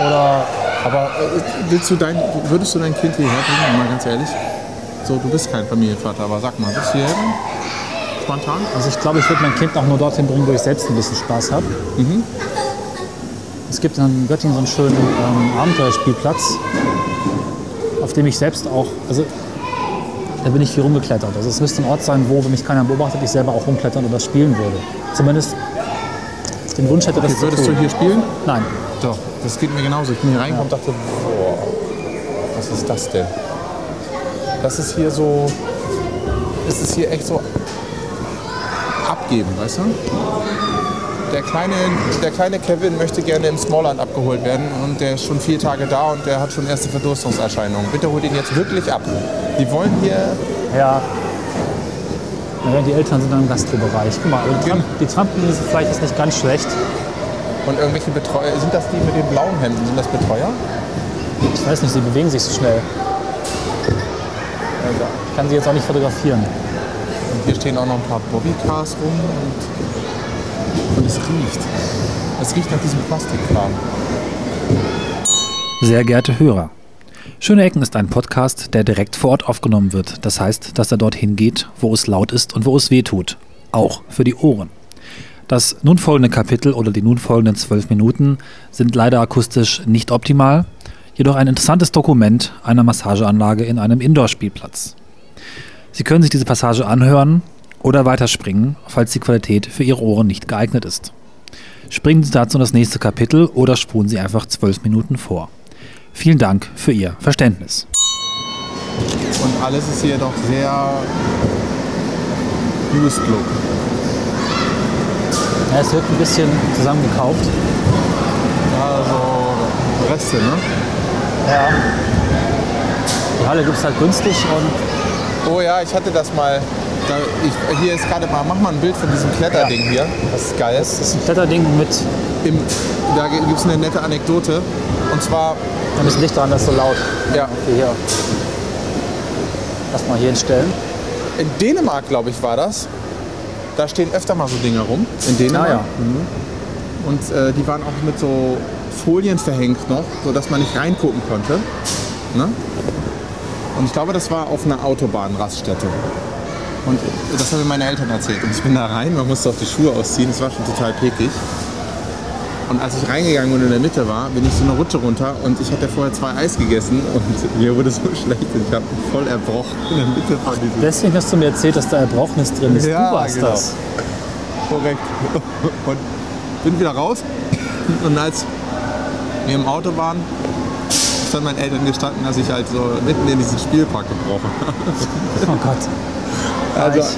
Speaker 3: Oder
Speaker 2: Aber äh, willst du dein, würdest du dein Kind hierher bringen, mal ganz ehrlich? So, du bist kein Familienvater, aber sag mal, willst du hierher bringen? Spontan?
Speaker 3: Also ich glaube, ich würde mein Kind auch nur dorthin bringen, wo ich selbst ein bisschen Spaß habe. Es gibt in Göttingen so einen schönen ähm, Abenteuerspielplatz, auf dem ich selbst auch, also da bin ich viel rumgeklettert. Also es müsste ein Ort sein, wo, wenn mich keiner beobachtet, ich selber auch rumklettern oder spielen würde. Zumindest den Wunsch hätte, das
Speaker 2: Okay,
Speaker 3: zu
Speaker 2: würdest du hier spielen?
Speaker 3: Nein.
Speaker 2: Doch, das geht mir genauso. Ich bin hier reingekommen und dachte, boah, was ist das denn? Das ist hier so, ist es hier echt so abgeben, weißt du? Der kleine, der kleine Kevin möchte gerne im Smallland abgeholt werden und der ist schon vier Tage da und der hat schon erste Verdurstungserscheinungen. Bitte holt ihn jetzt wirklich ab. Die wollen hier,
Speaker 3: Ja. Naja, die Eltern sind dann im Gastrobereich. Guck mal, die, Tramp die Trampolinsel vielleicht ist nicht ganz schlecht.
Speaker 2: und irgendwelche Betreuer, sind das die mit den blauen Hemden, sind das Betreuer?
Speaker 3: Ich weiß nicht, sie bewegen sich so schnell. Ich kann sie jetzt auch nicht fotografieren.
Speaker 2: Hier stehen auch noch ein paar Bobbycars rum und, und es riecht. Es riecht nach diesem Plastikkram.
Speaker 7: Sehr geehrte Hörer, Schöne Ecken ist ein Podcast, der direkt vor Ort aufgenommen wird. Das heißt, dass er dorthin geht, wo es laut ist und wo es weh tut. Auch für die Ohren. Das nun folgende Kapitel oder die nun folgenden zwölf Minuten sind leider akustisch nicht optimal, jedoch ein interessantes Dokument einer Massageanlage in einem Indoor-Spielplatz. Sie können sich diese Passage anhören oder weiterspringen, falls die Qualität für Ihre Ohren nicht geeignet ist. Springen Sie dazu in das nächste Kapitel oder spulen Sie einfach zwölf Minuten vor. Vielen Dank für Ihr Verständnis.
Speaker 2: Und alles ist hier doch sehr used look.
Speaker 3: Ja, es wird ein bisschen zusammengekauft.
Speaker 2: Ja, so Reste, ne?
Speaker 3: Ja. Die Halle gibt es halt günstig und
Speaker 2: Oh ja, ich hatte das mal. Da, ich, hier ist gerade mal, mach mal ein Bild von diesem Kletterding hier. Das ist geil.
Speaker 3: das ist ein Kletterding mit
Speaker 2: Im, da gibt es eine nette Anekdote. Und zwar,
Speaker 3: ein bisschen Licht dran, das ist so laut.
Speaker 2: ja,
Speaker 3: Okay, hier. Lass mal hier hinstellen.
Speaker 2: in Dänemark, glaube ich, war das. Da stehen öfter mal so Dinger rum. In Dänemark.
Speaker 3: Ah, ja.
Speaker 2: Und äh, die waren auch mit so Folien verhängt noch, sodass man nicht reingucken konnte. Ne? Und ich glaube, das war auf einer Autobahnraststätte. Und das haben mir meine Eltern erzählt. Und ich bin da rein, man musste auch die Schuhe ausziehen, es war schon total pekig. Und als ich reingegangen und in der Mitte war, bin ich so eine Rutsche runter und ich hatte vorher zwei Eis gegessen und mir wurde so schlecht. Ich habe voll erbrochen in der Mitte von diesem.
Speaker 3: Deswegen hast du mir erzählt, dass da Erbrochenes drin ist.
Speaker 2: Ja,
Speaker 3: du warst
Speaker 2: genau.
Speaker 3: das.
Speaker 2: Korrekt. Und bin wieder raus. Und als wir im Auto waren, ist dann meinen Eltern gestanden, dass ich halt so mitten in diesen Spielpark gebrochen habe.
Speaker 3: Oh Gott.
Speaker 2: Also,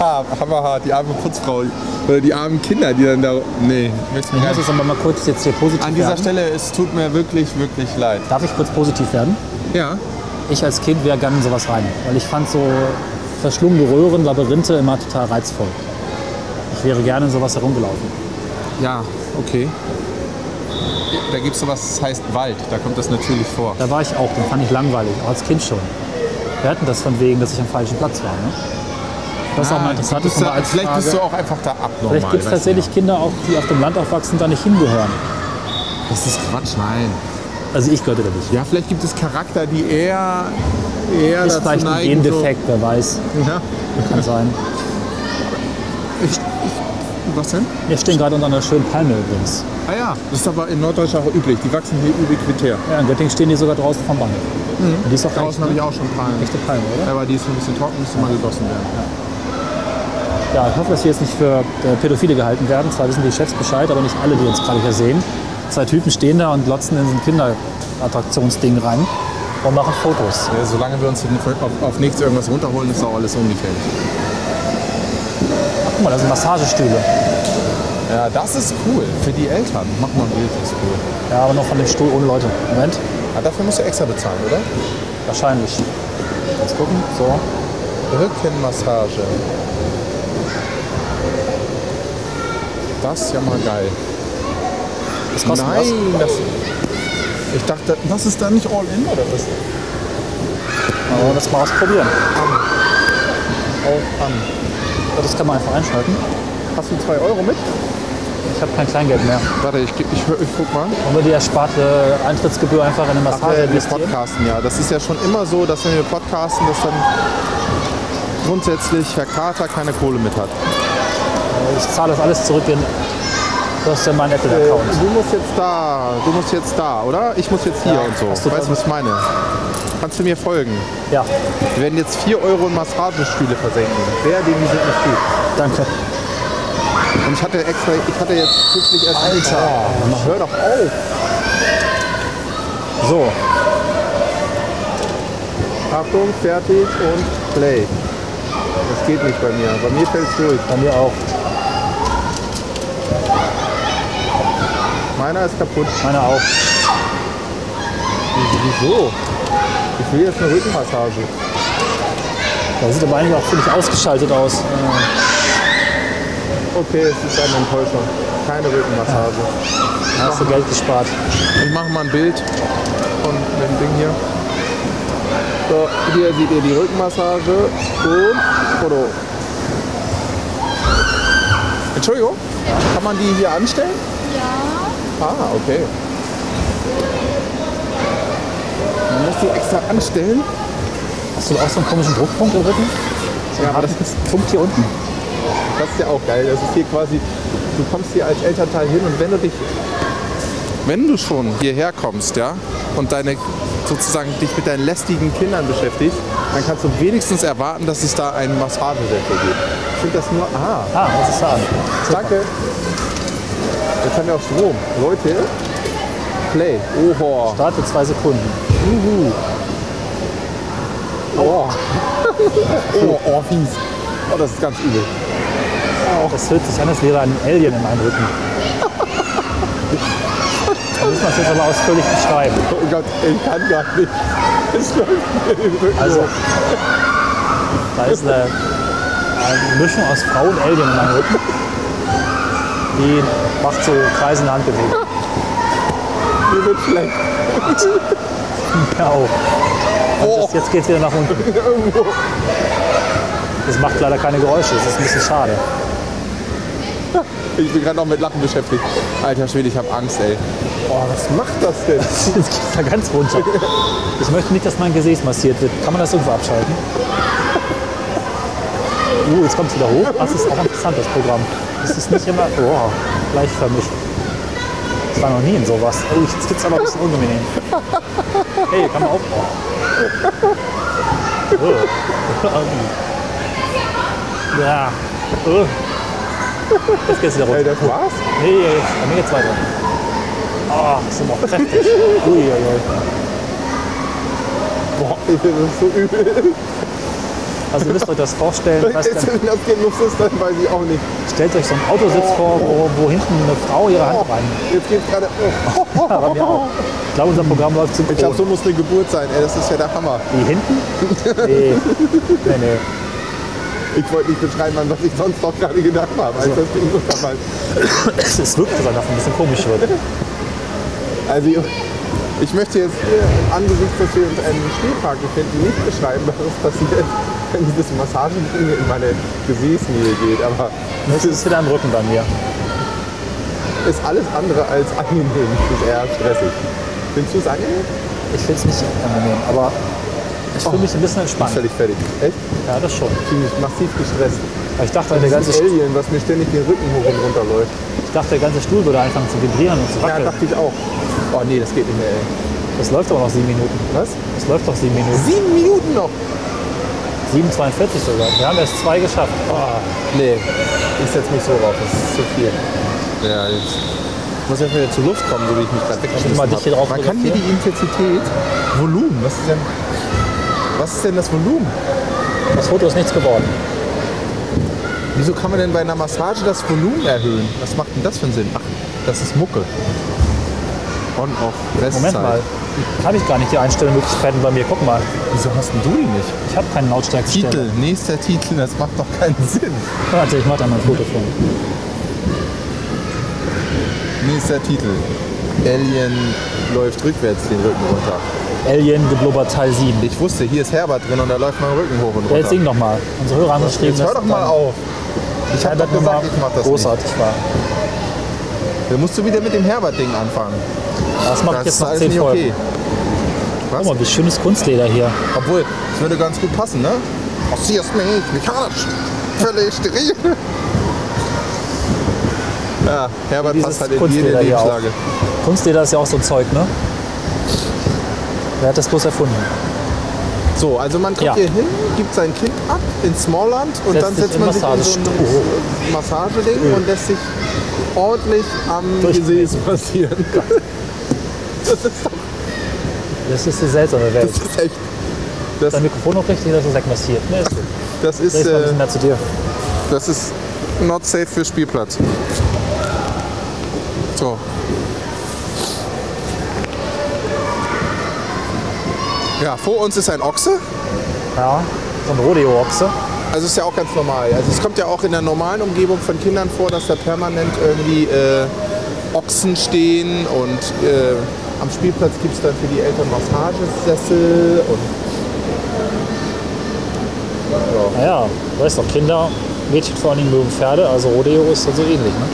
Speaker 2: ah, hammerhart. Die arme Putzfrau oder die armen Kinder, die dann da. Nee, mich
Speaker 3: Ich muss aber mal kurz jetzt hier positiv
Speaker 2: An dieser
Speaker 3: werden.
Speaker 2: Stelle, es tut mir wirklich, wirklich leid.
Speaker 3: Darf ich kurz positiv werden?
Speaker 2: Ja.
Speaker 3: Ich als Kind wäre gerne in sowas rein, weil ich fand so verschlungene Röhren, Labyrinthe immer total reizvoll. Ich wäre gerne in sowas herumgelaufen.
Speaker 2: Ja, okay. Da gibt es sowas, das heißt Wald. Da kommt das natürlich vor.
Speaker 3: Da war ich auch, den fand ich langweilig, auch als Kind schon. Wir hatten das von wegen, dass ich am falschen Platz war. Ne? Das ist auch mal interessant.
Speaker 2: bist
Speaker 3: ist
Speaker 2: du,
Speaker 3: mal als
Speaker 2: vielleicht bist
Speaker 3: Frage.
Speaker 2: du auch einfach da abnormal.
Speaker 3: Vielleicht gibt es tatsächlich
Speaker 2: du
Speaker 3: Kinder auch, die auf dem Land aufwachsen, da nicht hingehören.
Speaker 2: Das ist Quatsch, nein.
Speaker 3: Also ich gehörte da nicht.
Speaker 2: Ja, vielleicht gibt es Charakter, die eher, eher
Speaker 3: Ist
Speaker 2: dazu
Speaker 3: vielleicht ein
Speaker 2: neigen,
Speaker 3: Gendefekt, wer weiß.
Speaker 2: So, ja.
Speaker 3: Kann sein.
Speaker 2: Was denn?
Speaker 3: Wir stehen gerade unter einer schönen Palme übrigens.
Speaker 2: Ah ja, das ist aber in Norddeutschland auch üblich. Die wachsen hier ubiquitär.
Speaker 3: Ja, in Göttingen stehen die sogar draußen vom Bahnhof. Und die ist auch
Speaker 2: Mhm. Draußen habe ich auch schon Palmen.
Speaker 3: echte Palme, oder?
Speaker 2: Aber die ist ein bisschen trocken, müsste mal gegossen werden.
Speaker 3: Ja, ich hoffe, dass wir jetzt nicht für äh, Pädophile gehalten werden. Zwar wissen die Chefs Bescheid, aber nicht alle, die uns gerade hier sehen. Zwei Typen stehen da und glotzen in so ein Kinderattraktionsding rein und machen Fotos.
Speaker 2: Ja, solange wir uns auf, auf nichts irgendwas runterholen, ist auch alles ungefährlich.
Speaker 3: Mal, da sind Massagestühle.
Speaker 2: Ja, das ist cool. Für die Eltern. Mach mal ein Bild, das ist cool.
Speaker 3: Ja, aber noch von dem Stuhl ohne Leute. Moment,
Speaker 2: Ah, dafür musst du extra bezahlen, oder?
Speaker 3: wahrscheinlich. Jetzt gucken. So.
Speaker 2: Rückenmassage. Das ist ja mal geil.
Speaker 3: Das kostet
Speaker 2: Nein, das. Ich dachte, das ist da nicht all in oder was?
Speaker 3: Aber das mal ausprobieren.
Speaker 2: Auch an.
Speaker 3: Das kann man einfach einschalten.
Speaker 2: Hast du 2 Euro mit?
Speaker 3: Ich habe kein Kleingeld mehr.
Speaker 2: Warte, ich, ich, ich, ich guck mal.
Speaker 3: Und wir die ersparte Eintrittsgebühr einfach in eine Massage
Speaker 2: Ach, wir
Speaker 3: investieren.
Speaker 2: podcasten, ja. Das ist ja schon immer so, dass wenn wir podcasten, dass dann grundsätzlich Herr Carter keine Kohle mit hat.
Speaker 3: Ich zahle das alles zurück in du hast ja meinen Apple-Account.
Speaker 2: Du musst jetzt da, du musst jetzt da, oder? Ich muss jetzt hier
Speaker 3: Ja,
Speaker 2: und so.
Speaker 3: du
Speaker 2: weißt du, was ich meine? Kannst du mir folgen?
Speaker 3: Ja,
Speaker 2: Wir werden jetzt 4 Euro in Massagestühle versenken. Wer dem die sind nicht gut.
Speaker 3: danke.
Speaker 2: Und ich hatte extra, ich hatte jetzt kürzlich erst.
Speaker 3: Alter.
Speaker 2: Oh, hör doch auf!
Speaker 3: So,
Speaker 2: Achtung, fertig und play. Das geht nicht bei mir. Bei mir fällt es durch.
Speaker 3: bei mir auch.
Speaker 2: Meiner ist kaputt.
Speaker 3: Meine auch.
Speaker 2: Wieso? Ich will jetzt eine Rückenmassage.
Speaker 3: Das sieht aber eigentlich auch ziemlich ausgeschaltet aus.
Speaker 2: Okay, es ist eine Enttäuschung. Keine Rückenmassage.
Speaker 3: Da hast du Geld gespart.
Speaker 2: Ich mache mal ein Bild von dem Ding hier. So, hier seht ihr die Rückenmassage und Foto. Entschuldigung, kann man die hier anstellen? Ah, okay. Man muss die extra anstellen.
Speaker 3: Hast du auch so einen komischen Druckpunkt im Rücken?
Speaker 2: Ja, aber das ist,
Speaker 3: Punkt hier unten.
Speaker 2: das ist ja auch geil. Das ist hier quasi, du kommst hier als Elternteil hin und wenn du dich, wenn du schon hierher kommst, ja, und deine sozusagen dich mit deinen lästigen Kindern beschäftigst, dann kannst du wenigstens erwarten, dass es da einen Massagesessel gibt. Ich finde das nur, ah,
Speaker 3: Ah, das ist da.
Speaker 2: danke. Jetzt haben wir auch Strom. Leute, Play. Oho.
Speaker 3: Starte zwei Sekunden.
Speaker 2: Oh. oh, oh, fies. Oh, das ist ganz übel.
Speaker 3: Das hört sich an, als wäre ein Alien in meinem Rücken. Da müssen wir es jetzt aber ausführlich beschreiben.
Speaker 2: Oh Gott, ich kann gar nicht. Es läuft mir den Rücken
Speaker 3: Also, da ist eine, eine Mischung aus Frau und Alien in meinem Rücken. Die macht so kreisende Handbewegungen.
Speaker 2: Mir wird schlecht.
Speaker 3: Ja, auch. Und das, jetzt geht es wieder nach unten.
Speaker 2: Irgendwo.
Speaker 3: Das macht leider keine Geräusche. Das ist ein bisschen schade.
Speaker 2: Ich bin gerade noch mit Lachen beschäftigt. Alter Schwede, ich habe Angst, ey. Oh, was macht das denn?
Speaker 3: Jetzt geht da ganz runter. Ich möchte nicht, dass mein Gesäß massiert wird. Kann man das irgendwo abschalten? Uh, jetzt kommt es wieder hoch. Das ist auch interessant, das Programm. Das ist nicht immer oh, gleichförmig. war noch nie in sowas. Oh, jetzt wird's aber ein bisschen unangenehm. Hey, kann man aufbauen. Oh. Ja. Oh. Jetzt geht's wieder runter.
Speaker 2: Ey, das war's?
Speaker 3: Nee, bei mir geht's weiter. Oh, das ist auch kräftig. Ui, ui, ui.
Speaker 2: Boah, das ist so übel.
Speaker 3: Also ihr müsst euch das vorstellen, was dann,
Speaker 2: wenn das Genuss ist, dann weiß ich auch nicht.
Speaker 3: stellt euch so einen Autositz vor, wo, wo hinten eine Frau ihre Hand rein.
Speaker 2: Jetzt geht's gerade. Oh.
Speaker 3: Ja, bei mir auch. Ich glaube, unser Programm läuft
Speaker 2: Ich glaube,
Speaker 3: synchron.
Speaker 2: so muss eine Geburt sein. Ey, das ist ja der Hammer.
Speaker 3: Die hinten? Nee. Nee, nee.
Speaker 2: Ich wollte nicht beschreiben, an was ich sonst noch gerade gedacht habe, als das Ding runterfällt.
Speaker 3: Es ist wirklich, dass er ein bisschen komisch wird.
Speaker 2: Also ich, möchte jetzt hier im Angesicht, dass wir uns einen Spielpark befinden, nicht beschreiben, was passiert, wenn dieses Massageding in meine Gesäßnähe geht. Aber
Speaker 3: Das ist wieder am Rücken bei mir.
Speaker 2: ist alles andere als angenehm. Es ist eher stressig. Findest du es angenehm?
Speaker 3: Ich finde es nicht angenehm, aber ich fühle mich ein bisschen entspannt.
Speaker 2: völlig fertig. Echt?
Speaker 3: Ja, das schon.
Speaker 2: Ich bin massiv gestresst.
Speaker 3: Aber ich dachte, der ganze,
Speaker 2: Das Alien, was mir ständig den Rücken hoch und runter läuft.
Speaker 3: ich dachte, der ganze Stuhl würde anfangen zu vibrieren und zu
Speaker 2: Ja,
Speaker 3: wackeln.
Speaker 2: dachte ich auch. Oh nee, das geht nicht mehr, ey.
Speaker 3: Das läuft aber noch sieben Minuten.
Speaker 2: Was?
Speaker 3: Das läuft doch sieben Minuten.
Speaker 2: Sieben Minuten noch?
Speaker 3: 7,42 sogar. Wir haben erst zwei geschafft.
Speaker 2: Oh, nee. Ich setze mich so rauf, das ist zu viel. Ja, jetzt. Ich muss erst wieder zur Luft kommen, so wie ich mich gerade weggeschmissen
Speaker 3: mal dich hier drauf
Speaker 2: Man kann hier die Intensität, Volumen, was ist denn, was ist denn das Volumen?
Speaker 3: Das Foto ist nichts geworden.
Speaker 2: Wieso kann man denn bei einer Massage das Volumen erhöhen? Was macht denn das für einen Sinn? Ach, das ist Mucke. On, off, Restzeit.
Speaker 3: Moment mal. Habe ich gar nicht die Einstellmöglichkeiten bei mir. Guck mal.
Speaker 2: Wieso hast denn du die nicht?
Speaker 3: Ich habe keinen Lautstärkenstelle.
Speaker 2: Titel, nächster Titel, das macht doch keinen Sinn.
Speaker 3: Warte, ich mache da mal ein Foto von.
Speaker 2: Nächster Titel. Alien läuft rückwärts den Rücken runter.
Speaker 3: Alien geblubbert Teil 7.
Speaker 2: Ich wusste, hier ist Herbert drin und da läuft mein Rücken hoch und
Speaker 3: Ja, jetzt
Speaker 2: runter.
Speaker 3: sing doch mal. Unsere Hörer haben geschrieben,
Speaker 2: Jetzt hör doch mal auf. Ich hab doch gesagt, ich mach das
Speaker 3: großartig war.
Speaker 2: nicht. Dann musst du wieder mit dem Herbert-Ding anfangen.
Speaker 3: Das mache ich
Speaker 2: Das
Speaker 3: jetzt noch
Speaker 2: alles
Speaker 3: 10
Speaker 2: nicht
Speaker 3: Folgen.
Speaker 2: okay.
Speaker 3: Guck mal, wie schönes Kunstleder hier.
Speaker 2: Obwohl, es würde ganz gut passen, ne? Massierst mich, mechanisch, völlig steril. Ja, Herbert passt halt in jede
Speaker 3: Kunstleder auch.
Speaker 2: Lebenslage.
Speaker 3: Kunstleder ist ja auch so Zeug, ne? Wer hat das bloß erfunden?
Speaker 2: So, also man kommt
Speaker 3: Ja.
Speaker 2: hier hin, gibt sein Kind ab in Smallland und
Speaker 3: Setzt
Speaker 2: dann setzt man sich in so ein äh, Massageding und lässt sich ordentlich am. Gesäß massieren. Das ist, doch-
Speaker 3: Das ist eine seltsame Welt.
Speaker 2: das ist echt. Das,
Speaker 3: Dein Mikrofon noch richtig, dass es wegmassiert. Ne, ist gut.
Speaker 2: das ist,
Speaker 3: mal ein
Speaker 2: äh,
Speaker 3: bisschen mehr zu dir.
Speaker 2: das ist not safe für Spielplatz. So. Ja, vor uns ist ein Ochse.
Speaker 3: Ja, so ein Rodeo-Ochse.
Speaker 2: Also ist ja auch ganz normal. Also es kommt ja auch in der normalen Umgebung von Kindern vor, dass da permanent irgendwie äh, Ochsen stehen und äh, am Spielplatz gibt es dann für die Eltern Massagesessel und
Speaker 3: Naja, du weißt doch, Kinder, Mädchen vor allen Dingen mögen Pferde, also Rodeo ist dann so ähnlich, ne?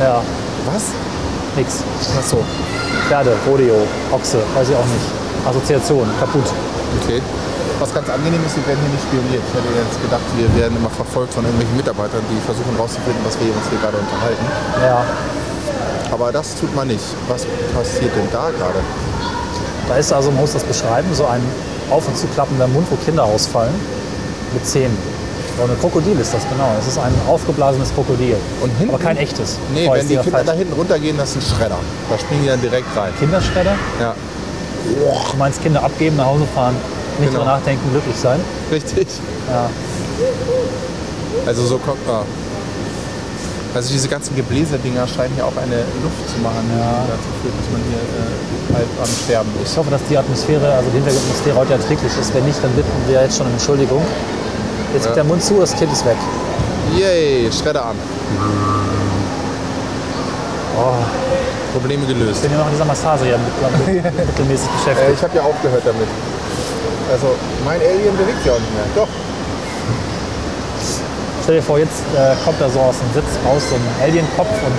Speaker 3: Ja,
Speaker 2: was?
Speaker 3: nix.
Speaker 2: Ach so,
Speaker 3: Pferde, Rodeo, Ochse, weiß ich auch nicht. Assoziation, kaputt.
Speaker 2: okay. Was ganz angenehm ist, wir werden hier nicht spioniert. Ich hätte jetzt gedacht, wir werden immer verfolgt von irgendwelchen Mitarbeitern, die versuchen rauszufinden, was wir uns hier gerade unterhalten.
Speaker 3: Ja,
Speaker 2: Aber das tut man nicht. Was passiert denn da gerade?
Speaker 3: da ist also, man muss das beschreiben, so ein auf- und zuklappender Mund, wo Kinder ausfallen, mit Zähnen. Und ein Krokodil ist das, genau. Es ist ein aufgeblasenes Krokodil.
Speaker 2: Und hinten-
Speaker 3: Aber kein echtes.
Speaker 2: Nee, wenn die Kinder
Speaker 3: falsch-
Speaker 2: da hinten runtergehen, das ist ein Schredder. Da springen die dann direkt rein.
Speaker 3: Kinderschredder?
Speaker 2: Ja,
Speaker 3: Du meinst Kinder abgeben, nach Hause fahren, nicht
Speaker 2: Genau.
Speaker 3: drüber nachdenken, glücklich sein?
Speaker 2: richtig.
Speaker 3: Ja.
Speaker 2: Also so kommt man. Also diese ganzen Gebläse-Dinger scheinen hier auch eine Luft zu machen, die dazu führt, dass man hier äh, halb am Sterben ist.
Speaker 3: Ich hoffe, dass die Atmosphäre, also die Hintergrundatmosphäre heute erträglich ist. Wenn nicht, dann bitten wir jetzt schon um Entschuldigung. Jetzt geht der Mund zu, das Kind ist weg.
Speaker 2: Yay, Schredder an.
Speaker 3: Oh,
Speaker 2: Probleme gelöst.
Speaker 3: ich bin ja noch in dieser Massage ja mit, mit, mittelmäßig
Speaker 2: Äh,
Speaker 3: beschäftigt.
Speaker 2: ich habe ja aufgehört damit. Also mein Alien bewegt sich auch nicht mehr. Doch.
Speaker 3: Stell dir vor, jetzt äh, kommt da so aus dem Sitz raus so ein Alien-Kopf und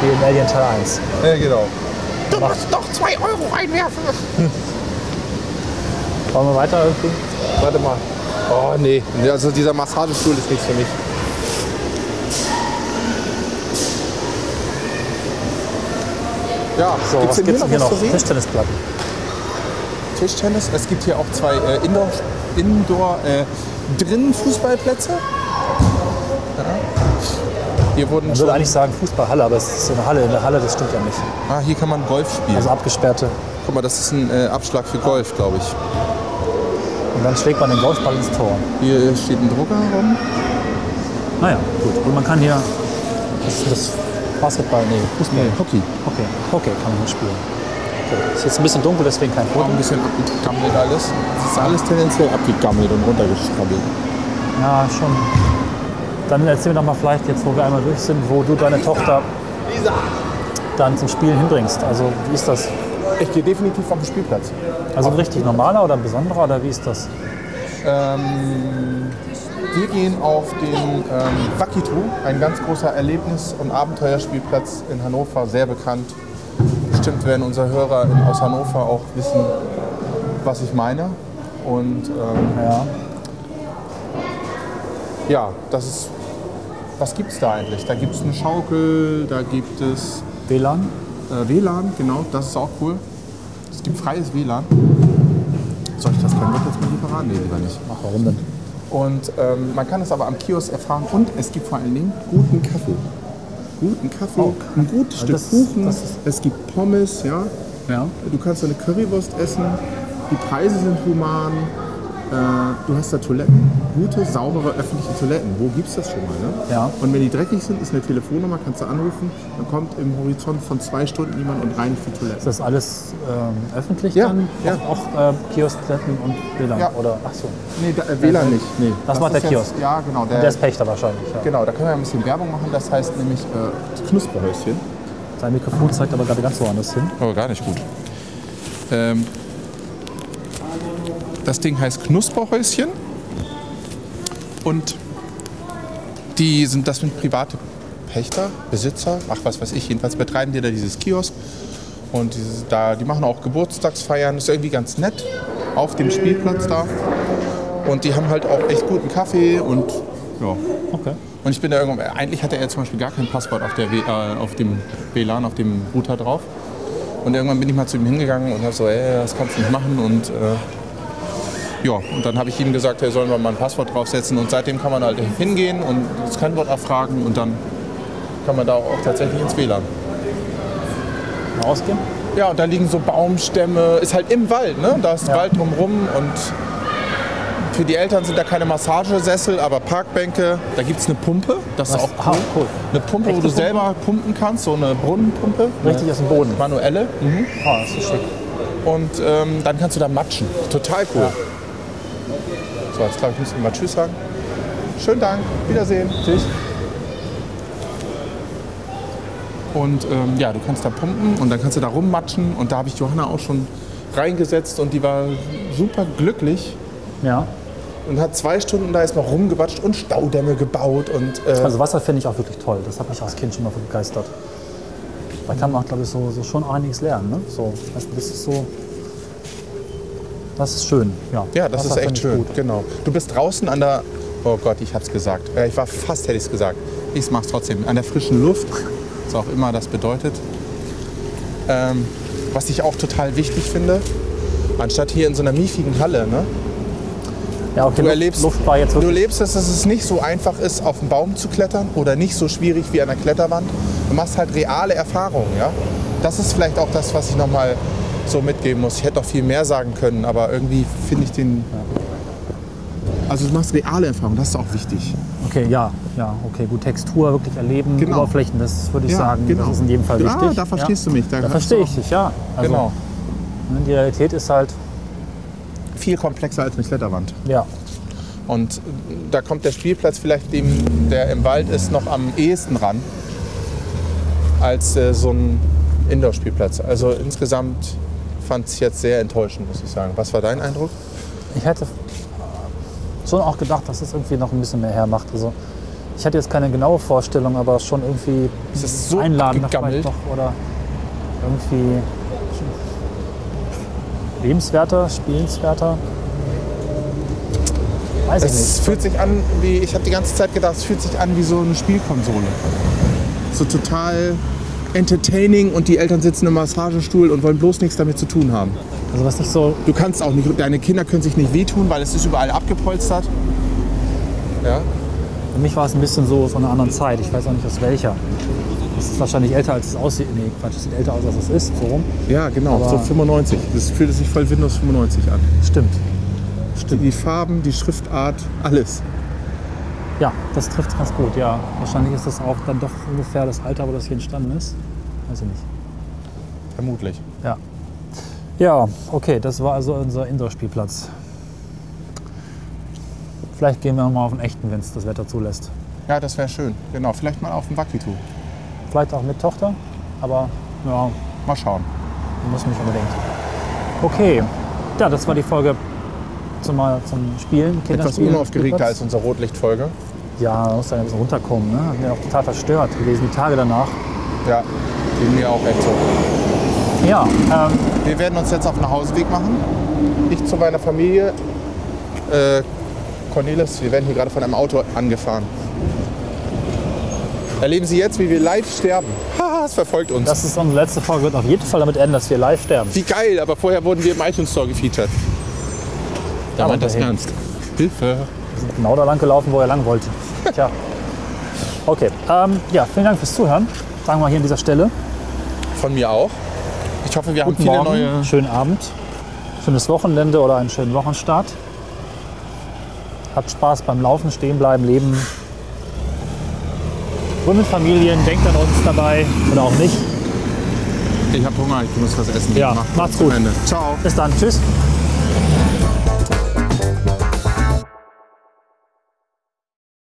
Speaker 3: wie in Alien Teil 1.
Speaker 2: Ja, genau.
Speaker 1: Du musst doch zwei Euro reinwerfen.
Speaker 3: Wollen wir weiter irgendwie?
Speaker 2: Warte mal. Oh nee, also dieser Massagestuhl ist nichts für mich. Ja,
Speaker 3: So,
Speaker 2: gibt's
Speaker 3: was gibt es
Speaker 2: hier
Speaker 3: hier
Speaker 2: noch
Speaker 3: noch? Tischtennisplatten.
Speaker 2: Tischtennis. Es gibt hier auch zwei äh, Indoor, Indoor äh, drinnen Fußballplätze. Hier wurden
Speaker 3: Man würde eigentlich sagen Fußballhalle, aber es ist so eine Halle. In der Halle, das stimmt ja nicht.
Speaker 2: ah, hier kann man Golf spielen.
Speaker 3: Also abgesperrte.
Speaker 2: Guck mal, das ist ein äh, Abschlag für Golf, glaube ich.
Speaker 3: Und dann schlägt man den Golfball ins Tor.
Speaker 2: Hier steht ein Drucker rum.
Speaker 3: Naja, gut. Und man kann hier das, das Basketball, nee, Fußball.
Speaker 2: Hockey.
Speaker 3: Okay, okay, kann man hier spielen. Okay. Ist jetzt ein bisschen dunkel, deswegen kein
Speaker 2: Auch
Speaker 3: Foto.
Speaker 2: ein bisschen abgegammelt alles. Es ist alles tendenziell abgegammelt und runtergeschrabbelt.
Speaker 3: Ja, schon. Dann erzähl mir doch mal vielleicht jetzt, wo wir einmal durch sind, wo du deine Tochter dann zum Spielen hinbringst. Also wie ist das?
Speaker 2: Ich gehe definitiv auf den Spielplatz.
Speaker 3: Also ein richtig normaler oder ein besonderer oder wie ist das?
Speaker 2: Ähm, wir gehen auf den ähm, Wakitu, ein ganz großer Erlebnis- und Abenteuerspielplatz in Hannover, sehr bekannt. Bestimmt werden unsere Hörer in, aus Hannover auch wissen, was ich meine. Und ähm,
Speaker 3: Ja.
Speaker 2: ja, das ist. Was gibt es da eigentlich? Da gibt es eine Schaukel, da gibt es
Speaker 3: WLAN?
Speaker 2: äh, WLAN, genau, das ist auch cool. Es gibt freies WLAN. Soll ich das können wir jetzt mal hier verraten? Nee, lieber nicht.
Speaker 3: Ach, warum denn?
Speaker 2: Und ähm, man kann es aber am Kiosk erfahren und es gibt vor allen Dingen guten Kaffee. Guten Kaffee, ein gutes Stück
Speaker 3: ist-
Speaker 2: Kuchen, es gibt Pommes, ja.
Speaker 3: Ja.
Speaker 2: Du kannst eine Currywurst essen, die Preise sind human, du hast da Toiletten, gute, saubere öffentliche Toiletten. Wo gibt's das schon mal? Ne?
Speaker 3: Ja.
Speaker 2: Und wenn die dreckig sind, ist eine Telefonnummer, kannst du anrufen, dann kommt im Horizont von zwei Stunden jemand und reinigt die Toiletten.
Speaker 3: Ist das alles ähm, öffentlich
Speaker 2: Ja,
Speaker 3: dann?
Speaker 2: ja.
Speaker 3: Auch, auch äh, Kioskplätten und WLAN?
Speaker 2: Ja.
Speaker 3: Oder, ach so.
Speaker 2: Nee, da, äh, WLAN nicht. Nee.
Speaker 3: Das macht
Speaker 2: ist
Speaker 3: der
Speaker 2: jetzt-
Speaker 3: Kiosk.
Speaker 2: Ja, genau.
Speaker 3: Der ist Pächter wahrscheinlich. Ja.
Speaker 2: Genau, da können wir ein bisschen Werbung machen. Das heißt nämlich äh, Knusperhäuschen.
Speaker 3: Sein Mikrofon zeigt aber gerade ganz woanders hin.
Speaker 2: Aber gar nicht gut. Ähm, das Ding heißt Knusperhäuschen. Und die sind, das sind private Pächter, Besitzer, ach was weiß ich, jedenfalls betreiben die da dieses Kiosk. Und dieses, da, die machen auch Geburtstagsfeiern, ist irgendwie ganz nett auf dem Spielplatz da. Und die haben halt auch echt guten Kaffee und ja.
Speaker 3: Okay.
Speaker 2: Und ich bin da irgendwann, eigentlich hatte er zum Beispiel gar kein Passwort auf, der, W- äh, auf dem WLAN, auf dem Router drauf. Und irgendwann bin ich mal zu ihm hingegangen und habe so, ey, das kannst du nicht machen. Und äh, ja, und dann habe ich ihm gesagt, er soll mal ein Passwort draufsetzen. Und seitdem kann man halt hingehen und das Kennwort abfragen und dann kann man da auch tatsächlich ins WLAN.
Speaker 3: Mal ausgehen?
Speaker 2: Ja, und da liegen so Baumstämme, ist halt im Wald, ne? Da ist
Speaker 3: Ja.
Speaker 2: Wald drumrum und für die Eltern sind da keine Massagesessel, aber Parkbänke. Da gibt es eine Pumpe, das ist
Speaker 3: Was?
Speaker 2: auch
Speaker 3: Ah,
Speaker 2: cool.
Speaker 3: cool.
Speaker 2: Eine Pumpe, wo
Speaker 3: Echte
Speaker 2: du
Speaker 3: Pumpe?
Speaker 2: selber pumpen kannst, so eine Brunnenpumpe.
Speaker 3: Richtig aus dem Boden.
Speaker 2: Manuelle. Mhm.
Speaker 3: Ah, das ist schick.
Speaker 2: Und ähm, dann kannst du da matschen. Total cool.
Speaker 3: Ja.
Speaker 2: So, jetzt glaube ich, müssen wir mal Tschüss sagen. Schönen Dank, Wiedersehen.
Speaker 3: Tschüss.
Speaker 2: Und ähm, ja, du kannst da pumpen und dann kannst du da rummatschen. Und da habe ich Johanna auch schon reingesetzt und die war super glücklich
Speaker 3: Ja.
Speaker 2: und hat zwei Stunden da erstmal rumgewatscht und Staudämme gebaut. Und, äh,
Speaker 3: Also Wasser finde ich auch wirklich toll. Das hat mich als Kind schon mal begeistert. Da kann man, glaube ich, so, so schon einiges lernen. Ne? So, das ist so. Das ist schön. Ja,
Speaker 2: ja, das
Speaker 3: Wasser
Speaker 2: ist echt schön.
Speaker 3: Gut.
Speaker 2: Genau. Du bist draußen an der. Oh Gott, ich hab's gesagt. Äh, Ich war fast, hätte ich es gesagt. Ich mach's trotzdem. An der frischen Luft, was auch immer das bedeutet. Ähm, was ich auch total wichtig finde, anstatt hier in so einer miefigen Halle, ne?
Speaker 3: Ja, okay,
Speaker 2: Du erlebst,
Speaker 3: Luft war jetzt
Speaker 2: du erlebst, dass es nicht so einfach ist, auf den Baum zu klettern oder nicht so schwierig wie an der Kletterwand. Du machst halt reale Erfahrungen, ja. Das ist vielleicht auch das, was ich noch mal so mitgeben muss. Ich hätte noch viel mehr sagen können, aber irgendwie finde ich den. Also du machst reale Erfahrungen, das ist auch wichtig.
Speaker 3: Okay, ja, ja, okay, gut. Textur wirklich erleben,
Speaker 2: Genau.
Speaker 3: Oberflächen, das würde ich
Speaker 2: Ja,
Speaker 3: sagen,
Speaker 2: genau.
Speaker 3: das ist in jedem Fall
Speaker 2: Ah,
Speaker 3: wichtig.
Speaker 2: da verstehst
Speaker 3: ja.
Speaker 2: du mich. Da
Speaker 3: Da verstehe ich dich, ja.
Speaker 2: auch-
Speaker 3: Also,
Speaker 2: Genau.
Speaker 3: ne, Die Realität ist halt,
Speaker 2: Viel komplexer als eine Kletterwand.
Speaker 3: ja,
Speaker 2: Und da kommt der Spielplatz vielleicht dem, der im Wald ist, noch am ehesten ran als äh, so ein Indoor-Spielplatz. Also insgesamt fand es jetzt sehr enttäuschend, muss ich sagen. Was war dein Eindruck?
Speaker 3: ich hätte schon auch gedacht, dass es irgendwie noch ein bisschen mehr hermacht. Also, ich hatte jetzt keine genaue Vorstellung, aber schon irgendwie
Speaker 2: Es ist so
Speaker 3: einladender vielleicht doch oder irgendwie lebenswerter, spielenswerter. Weiß ich
Speaker 2: Es
Speaker 3: nicht.
Speaker 2: fühlt sich an wie, ich habe die ganze Zeit gedacht, es fühlt sich an wie so eine Spielkonsole. So total entertaining und die Eltern sitzen im Massagestuhl und wollen bloß nichts damit zu tun haben.
Speaker 3: Also was nicht so,
Speaker 2: Du kannst auch nicht, deine Kinder können sich nicht wehtun, weil es ist überall abgepolstert. Ja.
Speaker 3: für mich war es ein bisschen so von einer anderen Zeit. Ich weiß auch nicht aus welcher. Es ist wahrscheinlich älter, als es aussieht. Nee, Quatsch, es sieht älter aus, als es ist. So rum.
Speaker 2: Ja, genau,
Speaker 3: Aber-
Speaker 2: so 95. Das fühlt sich voll Windows 95 an.
Speaker 3: Stimmt.
Speaker 2: Die Farben, die Schriftart, alles.
Speaker 3: Ja, das trifft ganz gut. Ja, wahrscheinlich ist das auch dann doch ungefähr das Alter, wo das hier entstanden ist. Weiß ich nicht.
Speaker 2: Vermutlich.
Speaker 3: Ja. Ja, okay, das war also unser Indoor-Spielplatz. Vielleicht gehen wir mal auf den echten, wenn es das Wetter zulässt.
Speaker 2: Ja, das wäre schön. Genau, vielleicht mal auf dem Wakitu.
Speaker 3: Vielleicht auch mit Tochter, aber ja,
Speaker 2: Mal schauen.
Speaker 3: muss nicht unbedingt. Okay, ja, das war die Folge zum, zum Spielen.
Speaker 2: Etwas unaufgeregter als unsere Rotlichtfolge.
Speaker 3: Ja, man muss dann ein bisschen runterkommen. Ne? Hat mir auch total verstört gewesen, die Tage danach.
Speaker 2: Ja, ging mir auch echt so.
Speaker 3: Ja, ähm,
Speaker 2: Wir werden uns jetzt auf den Nachhauseweg machen. Ich zu meiner Familie. Äh, Cornelis, wir werden hier gerade von einem Auto angefahren. Erleben Sie jetzt, wie wir live sterben. Haha, es verfolgt uns.
Speaker 3: das ist unsere letzte Folge, wird auf jeden Fall damit enden, dass wir live sterben.
Speaker 2: wie geil, aber vorher wurden wir im iTunes Store gefeatured. Da meint das ernst. Hilfe.
Speaker 3: Wir sind genau da lang gelaufen, wo er lang wollte. Tja. Okay, ähm, ja, vielen Dank fürs Zuhören. Sagen wir hier an dieser Stelle.
Speaker 2: Von mir auch. Ich hoffe, wir haben
Speaker 3: Guten
Speaker 2: viele
Speaker 3: Morgen,
Speaker 2: neue.
Speaker 3: schönen Abend, schönes Wochenende oder einen schönen Wochenstart. Habt Spaß beim Laufen, stehen bleiben, leben. Gründet Familien, denkt an uns dabei oder auch nicht.
Speaker 2: Ich habe Hunger, ich muss was essen.
Speaker 3: Ja,
Speaker 2: Macht's
Speaker 3: gut.
Speaker 2: Ciao.
Speaker 3: Bis dann, tschüss.